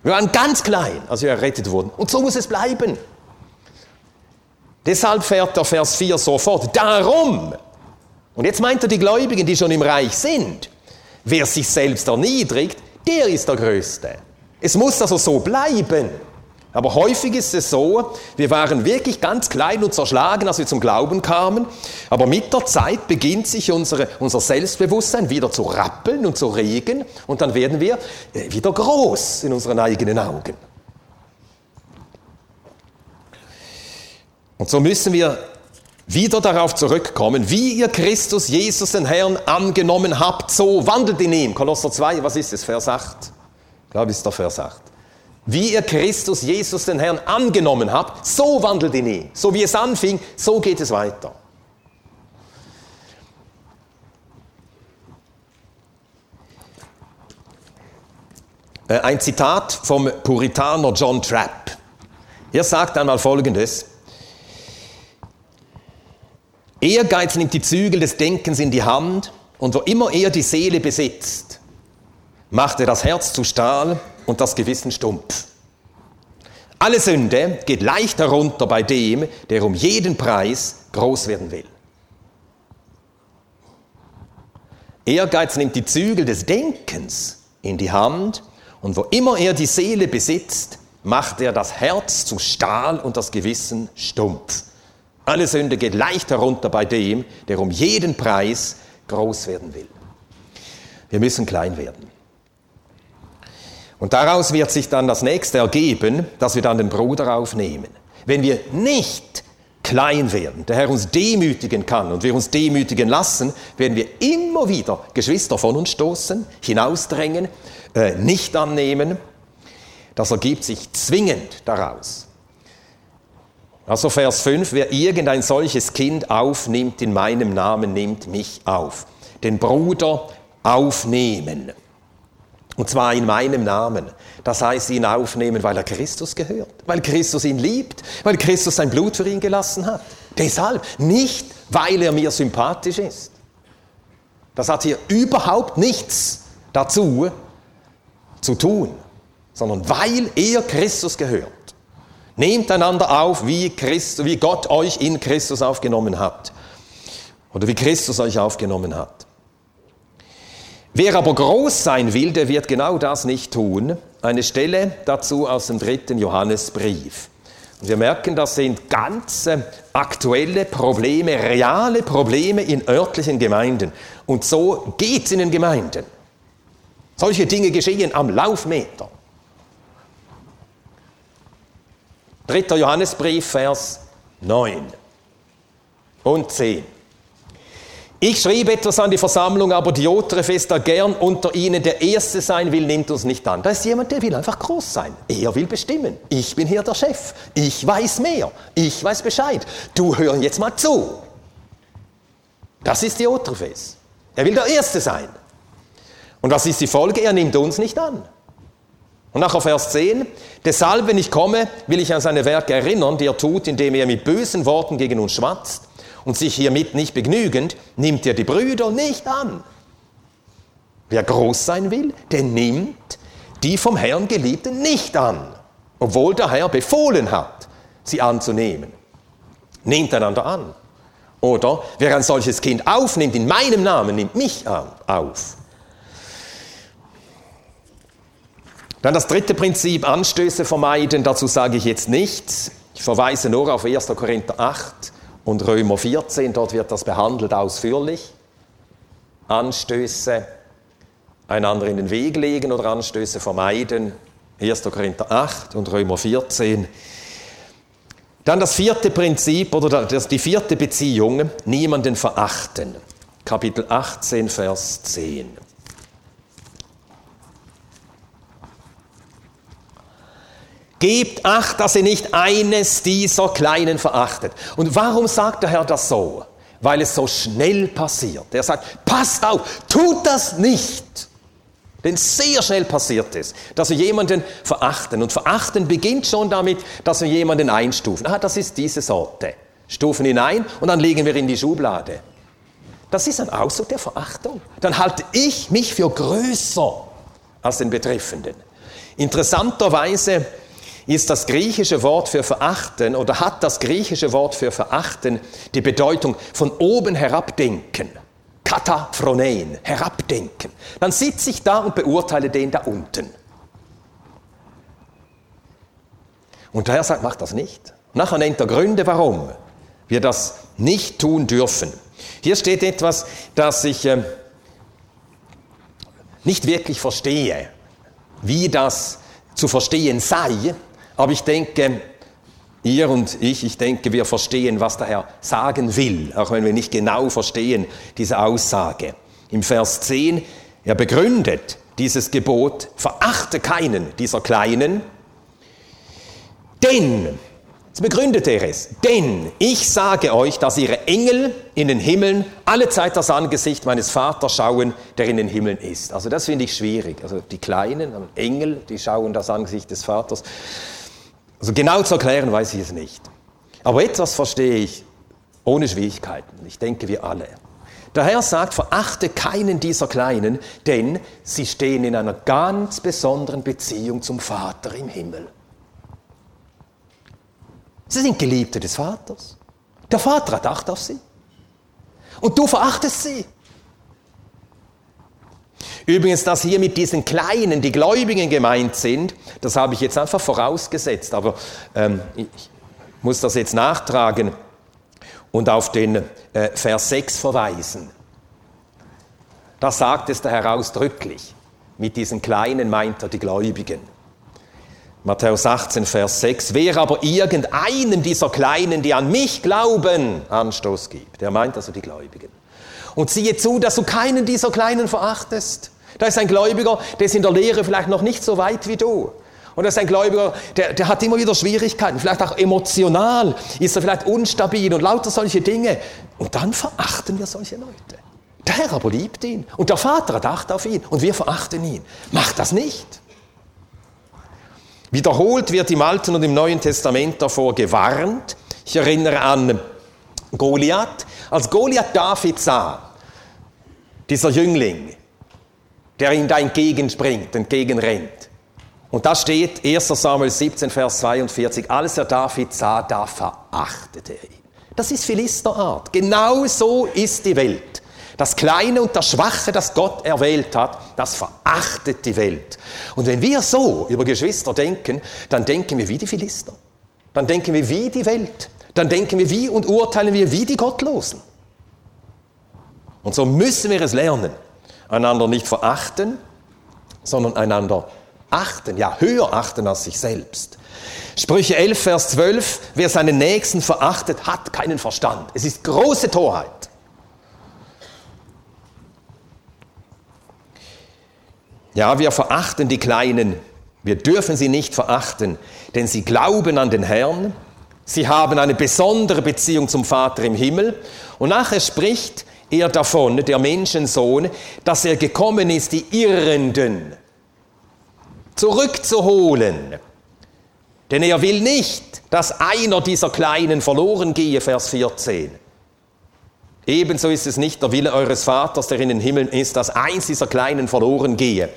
[SPEAKER 2] Wir waren ganz klein, als wir errettet wurden. Und so muss es bleiben. Deshalb fährt der Vers 4 sofort. Darum. Und jetzt meint er die Gläubigen, die schon im Reich sind. Wer sich selbst erniedrigt, der ist der Größte. Es muss also so bleiben. Aber häufig ist es so, wir waren wirklich ganz klein und zerschlagen, als wir zum Glauben kamen. Aber mit der Zeit beginnt sich unsere, unser Selbstbewusstsein wieder zu rappeln und zu regen. Und dann werden wir äh, wieder groß in unseren eigenen Augen. Und so müssen wir wieder darauf zurückkommen, wie ihr Christus Jesus den Herrn angenommen habt, so wandelt in ihm. Kolosser 2, was ist es, Vers 8? Glaube ich, ist der Vers 8. Wie ihr Christus Jesus den Herrn angenommen habt, so wandelt in ihn. So wie es anfing, so geht es weiter. Äh, ein Zitat vom Puritaner John Trapp. Er sagt einmal Folgendes. Ehrgeiz nimmt die Zügel des Denkens in die Hand und wo immer er die Seele besitzt, macht er das Herz zu Stahl und das Gewissen stumpf. Alle Sünde geht leicht herunter bei dem, der um jeden Preis groß werden will. Ehrgeiz nimmt die Zügel des Denkens in die Hand und wo immer er die Seele besitzt, macht er das Herz zu Stahl und das Gewissen stumpf. Alle Sünde geht leicht herunter bei dem, der um jeden Preis groß werden will. Wir müssen klein werden. Und daraus wird sich dann das nächste ergeben, dass wir dann den Bruder aufnehmen. Wenn wir nicht klein werden, der Herr uns demütigen kann und wir uns demütigen lassen, werden wir immer wieder Geschwister von uns stoßen, hinausdrängen, äh, nicht annehmen. Das ergibt sich zwingend daraus. Also Vers 5, wer irgendein solches Kind aufnimmt in meinem Namen, nimmt mich auf. Den Bruder aufnehmen. Und zwar in meinem Namen. Das heißt, ihn aufnehmen, weil er Christus gehört, weil Christus ihn liebt, weil Christus sein Blut für ihn gelassen hat. Deshalb, nicht weil er mir sympathisch ist. Das hat hier überhaupt nichts dazu zu tun, sondern weil er Christus gehört. Nehmt einander auf, wie, Christus, wie Gott euch in Christus aufgenommen hat. Oder wie Christus euch aufgenommen hat. Wer aber groß sein will, der wird genau das nicht tun. Eine Stelle dazu aus dem dritten Johannesbrief. Und wir merken, das sind ganz aktuelle Probleme, reale Probleme in örtlichen Gemeinden. Und so geht es in den Gemeinden. Solche Dinge geschehen am Laufmeter. 3. Johannesbrief, Vers 9 und 10. Ich schrieb etwas an die Versammlung, aber Diotrephes, der gern unter ihnen der Erste sein will, nimmt uns nicht an. Da ist jemand, der will einfach groß sein. Er will bestimmen. Ich bin hier der Chef. Ich weiß mehr. Ich weiß Bescheid. Du hör jetzt mal zu. Das ist Diotrephes. Er will der Erste sein. Und was ist die Folge? Er nimmt uns nicht an. Und nachher Vers 10, deshalb, wenn ich komme, will ich an seine Werke erinnern, die er tut, indem er mit bösen Worten gegen uns schwatzt und sich hiermit nicht begnügend, nimmt er die Brüder nicht an. Wer groß sein will, der nimmt die vom Herrn Geliebten nicht an, obwohl der Herr befohlen hat, sie anzunehmen. Nehmt einander an. Oder wer ein solches Kind aufnimmt in meinem Namen, nimmt mich auf. Dann das dritte Prinzip, Anstöße vermeiden, dazu sage ich jetzt nichts. Ich verweise nur auf 1. Korinther 8 und Römer 14, dort wird das behandelt ausführlich. Anstöße einander in den Weg legen oder Anstöße vermeiden. 1. Korinther 8 und Römer 14. Dann das vierte Prinzip oder die vierte Beziehung, niemanden verachten. Kapitel 18, Vers 10. Gebt acht, dass ihr nicht eines dieser Kleinen verachtet. Und warum sagt der Herr das so? Weil es so schnell passiert. Er sagt, passt auf, tut das nicht. Denn sehr schnell passiert es, dass wir jemanden verachten. Und verachten beginnt schon damit, dass wir jemanden einstufen. Ah, das ist diese Sorte. Stufen ihn ein und dann legen wir ihn in die Schublade. Das ist ein Ausdruck der Verachtung. Dann halte ich mich für größer als den Betreffenden. Interessanterweise ist das griechische Wort für verachten oder hat das griechische Wort für verachten die Bedeutung von oben herabdenken. Kataphronein, herabdenken. Dann sitze ich da und beurteile den da unten. Und der Herr sagt, mach das nicht. Nachher nennt er Gründe, warum wir das nicht tun dürfen. Hier steht etwas, das ich äh, nicht wirklich verstehe, wie das zu verstehen sei, aber ich denke, ihr und ich, ich denke, wir verstehen, was der Herr sagen will, auch wenn wir nicht genau verstehen diese Aussage. Im Vers 10, er begründet dieses Gebot, verachte keinen dieser Kleinen, denn, jetzt begründet er es, denn ich sage euch, dass ihre Engel in den Himmeln alle Zeit das Angesicht meines Vaters schauen, der in den Himmeln ist. Also das finde ich schwierig. Also die Kleinen, Engel, die schauen das Angesicht des Vaters. Also genau zu erklären weiß ich es nicht. Aber etwas verstehe ich ohne Schwierigkeiten. Ich denke, wir alle. Der Herr sagt, verachte keinen dieser Kleinen, denn sie stehen in einer ganz besonderen Beziehung zum Vater im Himmel. Sie sind Geliebte des Vaters. Der Vater hat Acht auf sie. Und du verachtest sie. Übrigens, dass hier mit diesen Kleinen die Gläubigen gemeint sind, das habe ich jetzt einfach vorausgesetzt, aber ähm, ich muss das jetzt nachtragen und auf den äh, Vers 6 verweisen. Da sagt es der Herr ausdrücklich. Mit diesen Kleinen meint er die Gläubigen. Matthäus 18, Vers 6. Wer aber irgendeinem dieser Kleinen, die an mich glauben, Anstoß gibt, der meint also die Gläubigen. Und siehe zu, dass du keinen dieser Kleinen verachtest. Da ist ein Gläubiger, der ist in der Lehre vielleicht noch nicht so weit wie du. Und das ist ein Gläubiger, der, der hat immer wieder Schwierigkeiten, vielleicht auch emotional, ist er vielleicht unstabil und lauter solche Dinge. Und dann verachten wir solche Leute. Der Herr aber liebt ihn und der Vater dacht auf ihn und wir verachten ihn. Macht das nicht. Wiederholt wird im Alten und im Neuen Testament davor gewarnt. Ich erinnere an Goliath. Als Goliath David sah, dieser Jüngling, der ihm da entgegenspringt, entgegenrennt, und da steht 1 Samuel 17, Vers 42, als er David sah, da verachtete er ihn. Das ist Philisterart. Genau so ist die Welt. Das Kleine und das Schwache, das Gott erwählt hat, das verachtet die Welt. Und wenn wir so über Geschwister denken, dann denken wir wie die Philister. Dann denken wir wie die Welt. Dann denken wir wie und urteilen wir wie die Gottlosen. Und so müssen wir es lernen, einander nicht verachten, sondern einander achten, ja höher achten als sich selbst. Sprüche 11, Vers 12, wer seinen Nächsten verachtet, hat keinen Verstand. Es ist große Torheit. Ja, wir verachten die Kleinen. Wir dürfen sie nicht verachten, denn sie glauben an den Herrn. Sie haben eine besondere Beziehung zum Vater im Himmel. Und nachher spricht er davon, der Menschensohn, dass er gekommen ist, die Irrenden zurückzuholen. Denn er will nicht, dass einer dieser Kleinen verloren gehe, Vers 14. Ebenso ist es nicht der Wille eures Vaters, der in den Himmeln ist, dass eins dieser Kleinen verloren gehe.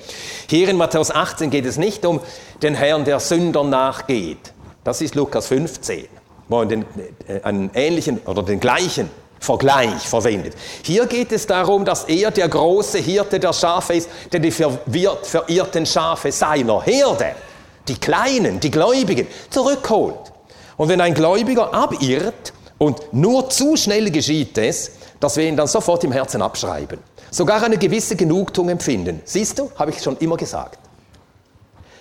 [SPEAKER 2] Hier in Matthäus 18 geht es nicht um den Herrn, der Sündern nachgeht. Das ist Lukas 15, wo er den, äh, einen ähnlichen oder den gleichen Vergleich verwendet. Hier geht es darum, dass er der große Hirte der Schafe ist, der die verwirrt, verirrten Schafe seiner Herde, die Kleinen, die Gläubigen, zurückholt. Und wenn ein Gläubiger abirrt und nur zu schnell geschieht es, dass wir ihn dann sofort im Herzen abschreiben. Sogar eine gewisse Genugtuung empfinden. Siehst du, habe ich schon immer gesagt.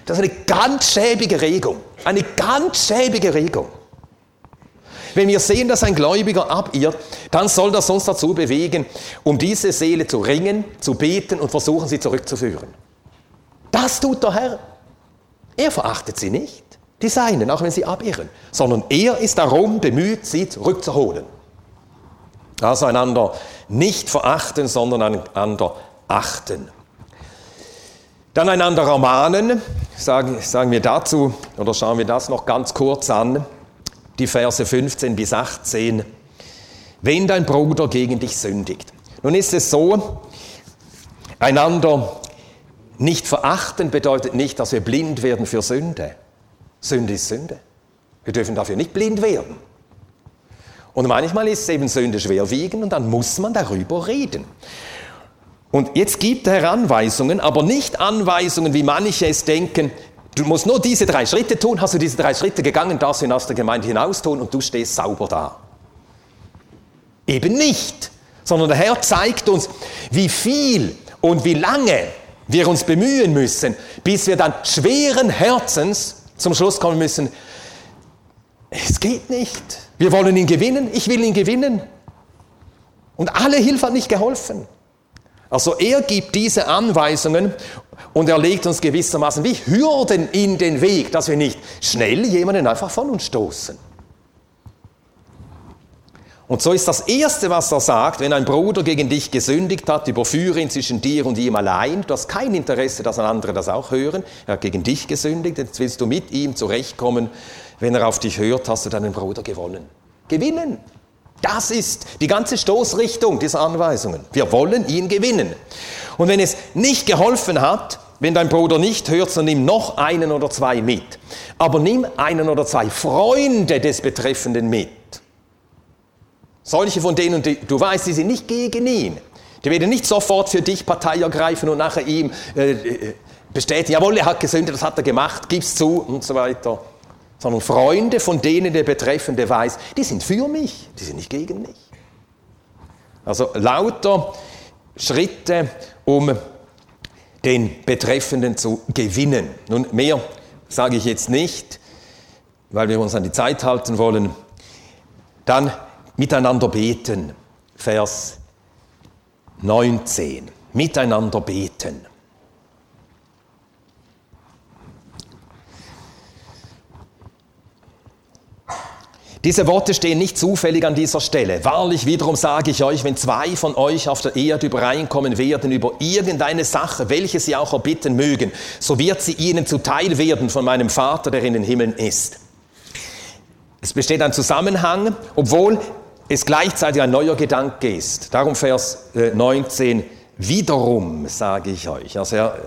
[SPEAKER 2] Das ist eine ganz schäbige Regung. Eine ganz schäbige Regung. Wenn wir sehen, dass ein Gläubiger abirrt, dann soll das uns dazu bewegen, um diese Seele zu ringen, zu beten und versuchen, sie zurückzuführen. Das tut der Herr. Er verachtet sie nicht, die Seinen, auch wenn sie abirren, sondern er ist darum bemüht, sie zurückzuholen. Also einander nicht verachten, sondern einander achten. Dann einander ermahnen, sagen, sagen wir dazu, oder schauen wir das noch ganz kurz an die Verse 15 bis 18. Wenn dein Bruder gegen dich sündigt. Nun ist es so, einander nicht verachten bedeutet nicht, dass wir blind werden für Sünde. Sünde ist Sünde. Wir dürfen dafür nicht blind werden. Und manchmal ist eben Sünde schwerwiegend und dann muss man darüber reden. Und jetzt gibt er Anweisungen, aber nicht Anweisungen, wie manche es denken, Du musst nur diese drei Schritte tun, hast du diese drei Schritte gegangen, darfst du ihn aus der Gemeinde hinaus tun und du stehst sauber da. Eben nicht, sondern der Herr zeigt uns, wie viel und wie lange wir uns bemühen müssen, bis wir dann schweren Herzens zum Schluss kommen müssen, es geht nicht. Wir wollen ihn gewinnen, ich will ihn gewinnen. Und alle Hilfe hat nicht geholfen. Also er gibt diese Anweisungen und er legt uns gewissermaßen wie Hürden in den Weg, dass wir nicht schnell jemanden einfach von uns stoßen. Und so ist das Erste, was er sagt, wenn ein Bruder gegen dich gesündigt hat, überführe ihn zwischen dir und ihm allein. Du hast kein Interesse, dass andere das auch hören. Er hat gegen dich gesündigt, jetzt willst du mit ihm zurechtkommen. Wenn er auf dich hört, hast du deinen Bruder gewonnen. Gewinnen. Das ist die ganze Stoßrichtung dieser Anweisungen. Wir wollen ihn gewinnen. Und wenn es nicht geholfen hat, wenn dein Bruder nicht hört, so nimm noch einen oder zwei mit. Aber nimm einen oder zwei Freunde des Betreffenden mit. Solche von denen, die, du weißt, die sind nicht gegen ihn. Die werden nicht sofort für dich Partei ergreifen und nachher ihm äh, äh bestätigen, jawohl, er hat gesündigt, das hat er gemacht, gib's zu und so weiter sondern Freunde, von denen der Betreffende weiß, die sind für mich, die sind nicht gegen mich. Also lauter Schritte, um den Betreffenden zu gewinnen. Nun, mehr sage ich jetzt nicht, weil wir uns an die Zeit halten wollen. Dann miteinander beten, Vers 19. Miteinander beten. Diese Worte stehen nicht zufällig an dieser Stelle. Wahrlich wiederum sage ich euch, wenn zwei von euch auf der Erde übereinkommen werden über irgendeine Sache, welche sie auch erbitten mögen, so wird sie ihnen zuteil werden von meinem Vater, der in den Himmeln ist. Es besteht ein Zusammenhang, obwohl es gleichzeitig ein neuer Gedanke ist. Darum Vers 19, äh, wiederum sage ich euch. Also er äh,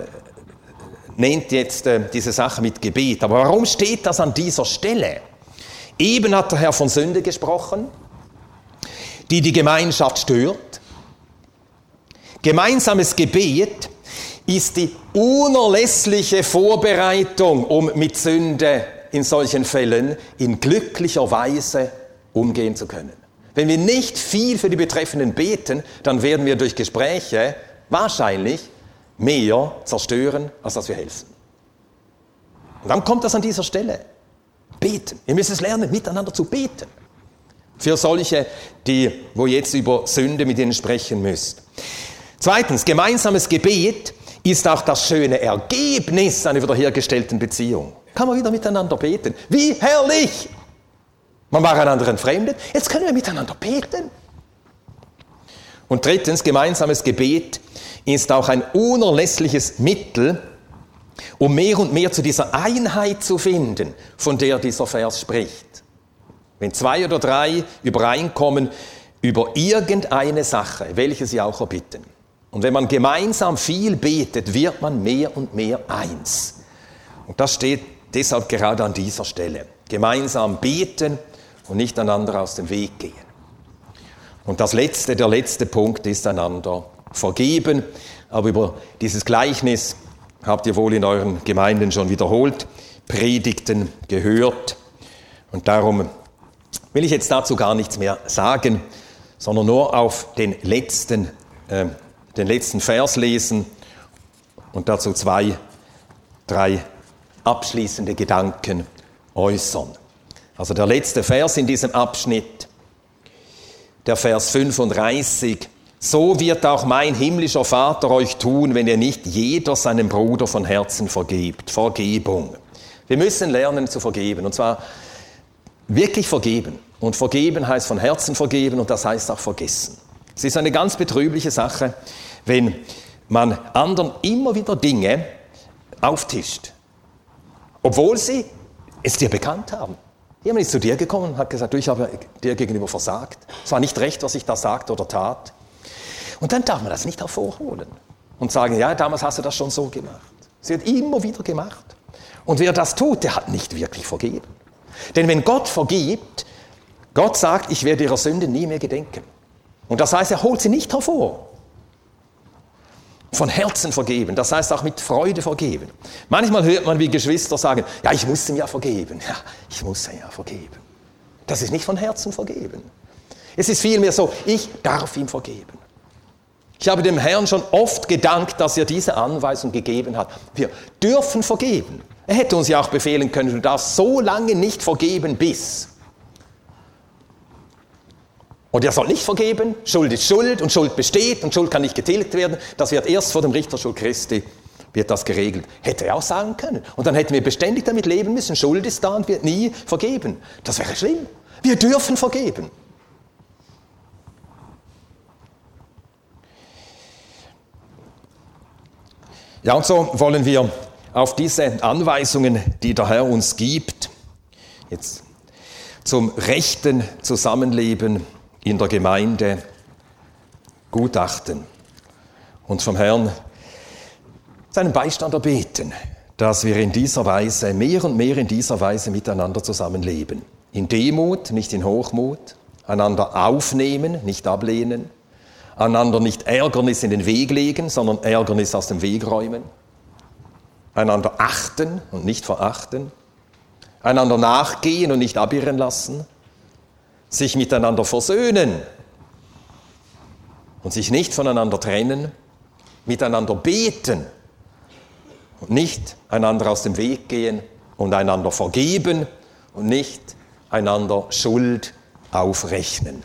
[SPEAKER 2] nennt jetzt äh, diese Sache mit Gebet. Aber warum steht das an dieser Stelle? Eben hat der Herr von Sünde gesprochen, die die Gemeinschaft stört. Gemeinsames Gebet ist die unerlässliche Vorbereitung, um mit Sünde in solchen Fällen in glücklicher Weise umgehen zu können. Wenn wir nicht viel für die Betreffenden beten, dann werden wir durch Gespräche wahrscheinlich mehr zerstören, als dass wir helfen. Und dann kommt das an dieser Stelle. Beten. Ihr müsst es lernen, miteinander zu beten. Für solche, die, wo jetzt über Sünde mit ihnen sprechen müsst. Zweitens, gemeinsames Gebet ist auch das schöne Ergebnis einer wiederhergestellten Beziehung. Kann man wieder miteinander beten. Wie herrlich! Man war einander entfremdet, jetzt können wir miteinander beten. Und drittens, gemeinsames Gebet ist auch ein unerlässliches Mittel, um mehr und mehr zu dieser Einheit zu finden, von der dieser Vers spricht. Wenn zwei oder drei übereinkommen über irgendeine Sache, welche sie auch erbitten. Und wenn man gemeinsam viel betet, wird man mehr und mehr eins. Und das steht deshalb gerade an dieser Stelle. Gemeinsam beten und nicht einander aus dem Weg gehen. Und das letzte, der letzte Punkt ist einander vergeben. Aber über dieses Gleichnis habt ihr wohl in euren Gemeinden schon wiederholt, Predigten gehört. Und darum will ich jetzt dazu gar nichts mehr sagen, sondern nur auf den letzten, äh, den letzten Vers lesen und dazu zwei, drei abschließende Gedanken äußern. Also der letzte Vers in diesem Abschnitt, der Vers 35, so wird auch mein himmlischer Vater euch tun, wenn ihr nicht jeder seinem Bruder von Herzen vergebt. Vergebung. Wir müssen lernen zu vergeben. Und zwar wirklich vergeben. Und vergeben heißt von Herzen vergeben und das heißt auch vergessen. Es ist eine ganz betrübliche Sache, wenn man anderen immer wieder Dinge auftischt, obwohl sie es dir bekannt haben. Jemand ist zu dir gekommen und hat gesagt, du, ich habe dir gegenüber versagt. Es war nicht recht, was ich da sagte oder tat. Und dann darf man das nicht hervorholen und sagen, ja, damals hast du das schon so gemacht. Sie hat immer wieder gemacht. Und wer das tut, der hat nicht wirklich vergeben. Denn wenn Gott vergibt, Gott sagt, ich werde ihrer Sünde nie mehr gedenken. Und das heißt, er holt sie nicht hervor. Von Herzen vergeben, das heißt auch mit Freude vergeben. Manchmal hört man, wie Geschwister sagen, ja, ich muss ihm ja vergeben. Ja, ich muss ihm ja vergeben. Das ist nicht von Herzen vergeben. Es ist vielmehr so, ich darf ihm vergeben. Ich habe dem Herrn schon oft gedankt, dass er diese Anweisung gegeben hat. Wir dürfen vergeben. Er hätte uns ja auch befehlen können, du darfst so lange nicht vergeben, bis. Und er soll nicht vergeben, Schuld ist Schuld und Schuld besteht und Schuld kann nicht getilgt werden. Das wird erst vor dem Richterstuhl Christi, wird das geregelt. Hätte er auch sagen können. Und dann hätten wir beständig damit leben müssen, Schuld ist da und wird nie vergeben. Das wäre schlimm. Wir dürfen vergeben. Ja, und so wollen wir auf diese Anweisungen, die der Herr uns gibt, jetzt zum rechten Zusammenleben in der Gemeinde gutachten und vom Herrn seinen Beistand erbeten, dass wir in dieser Weise, mehr und mehr in dieser Weise miteinander zusammenleben. In Demut, nicht in Hochmut, einander aufnehmen, nicht ablehnen, einander nicht Ärgernis in den Weg legen, sondern Ärgernis aus dem Weg räumen, einander achten und nicht verachten, einander nachgehen und nicht abirren lassen, sich miteinander versöhnen und sich nicht voneinander trennen, miteinander beten und nicht einander aus dem Weg gehen und einander vergeben und nicht einander Schuld aufrechnen.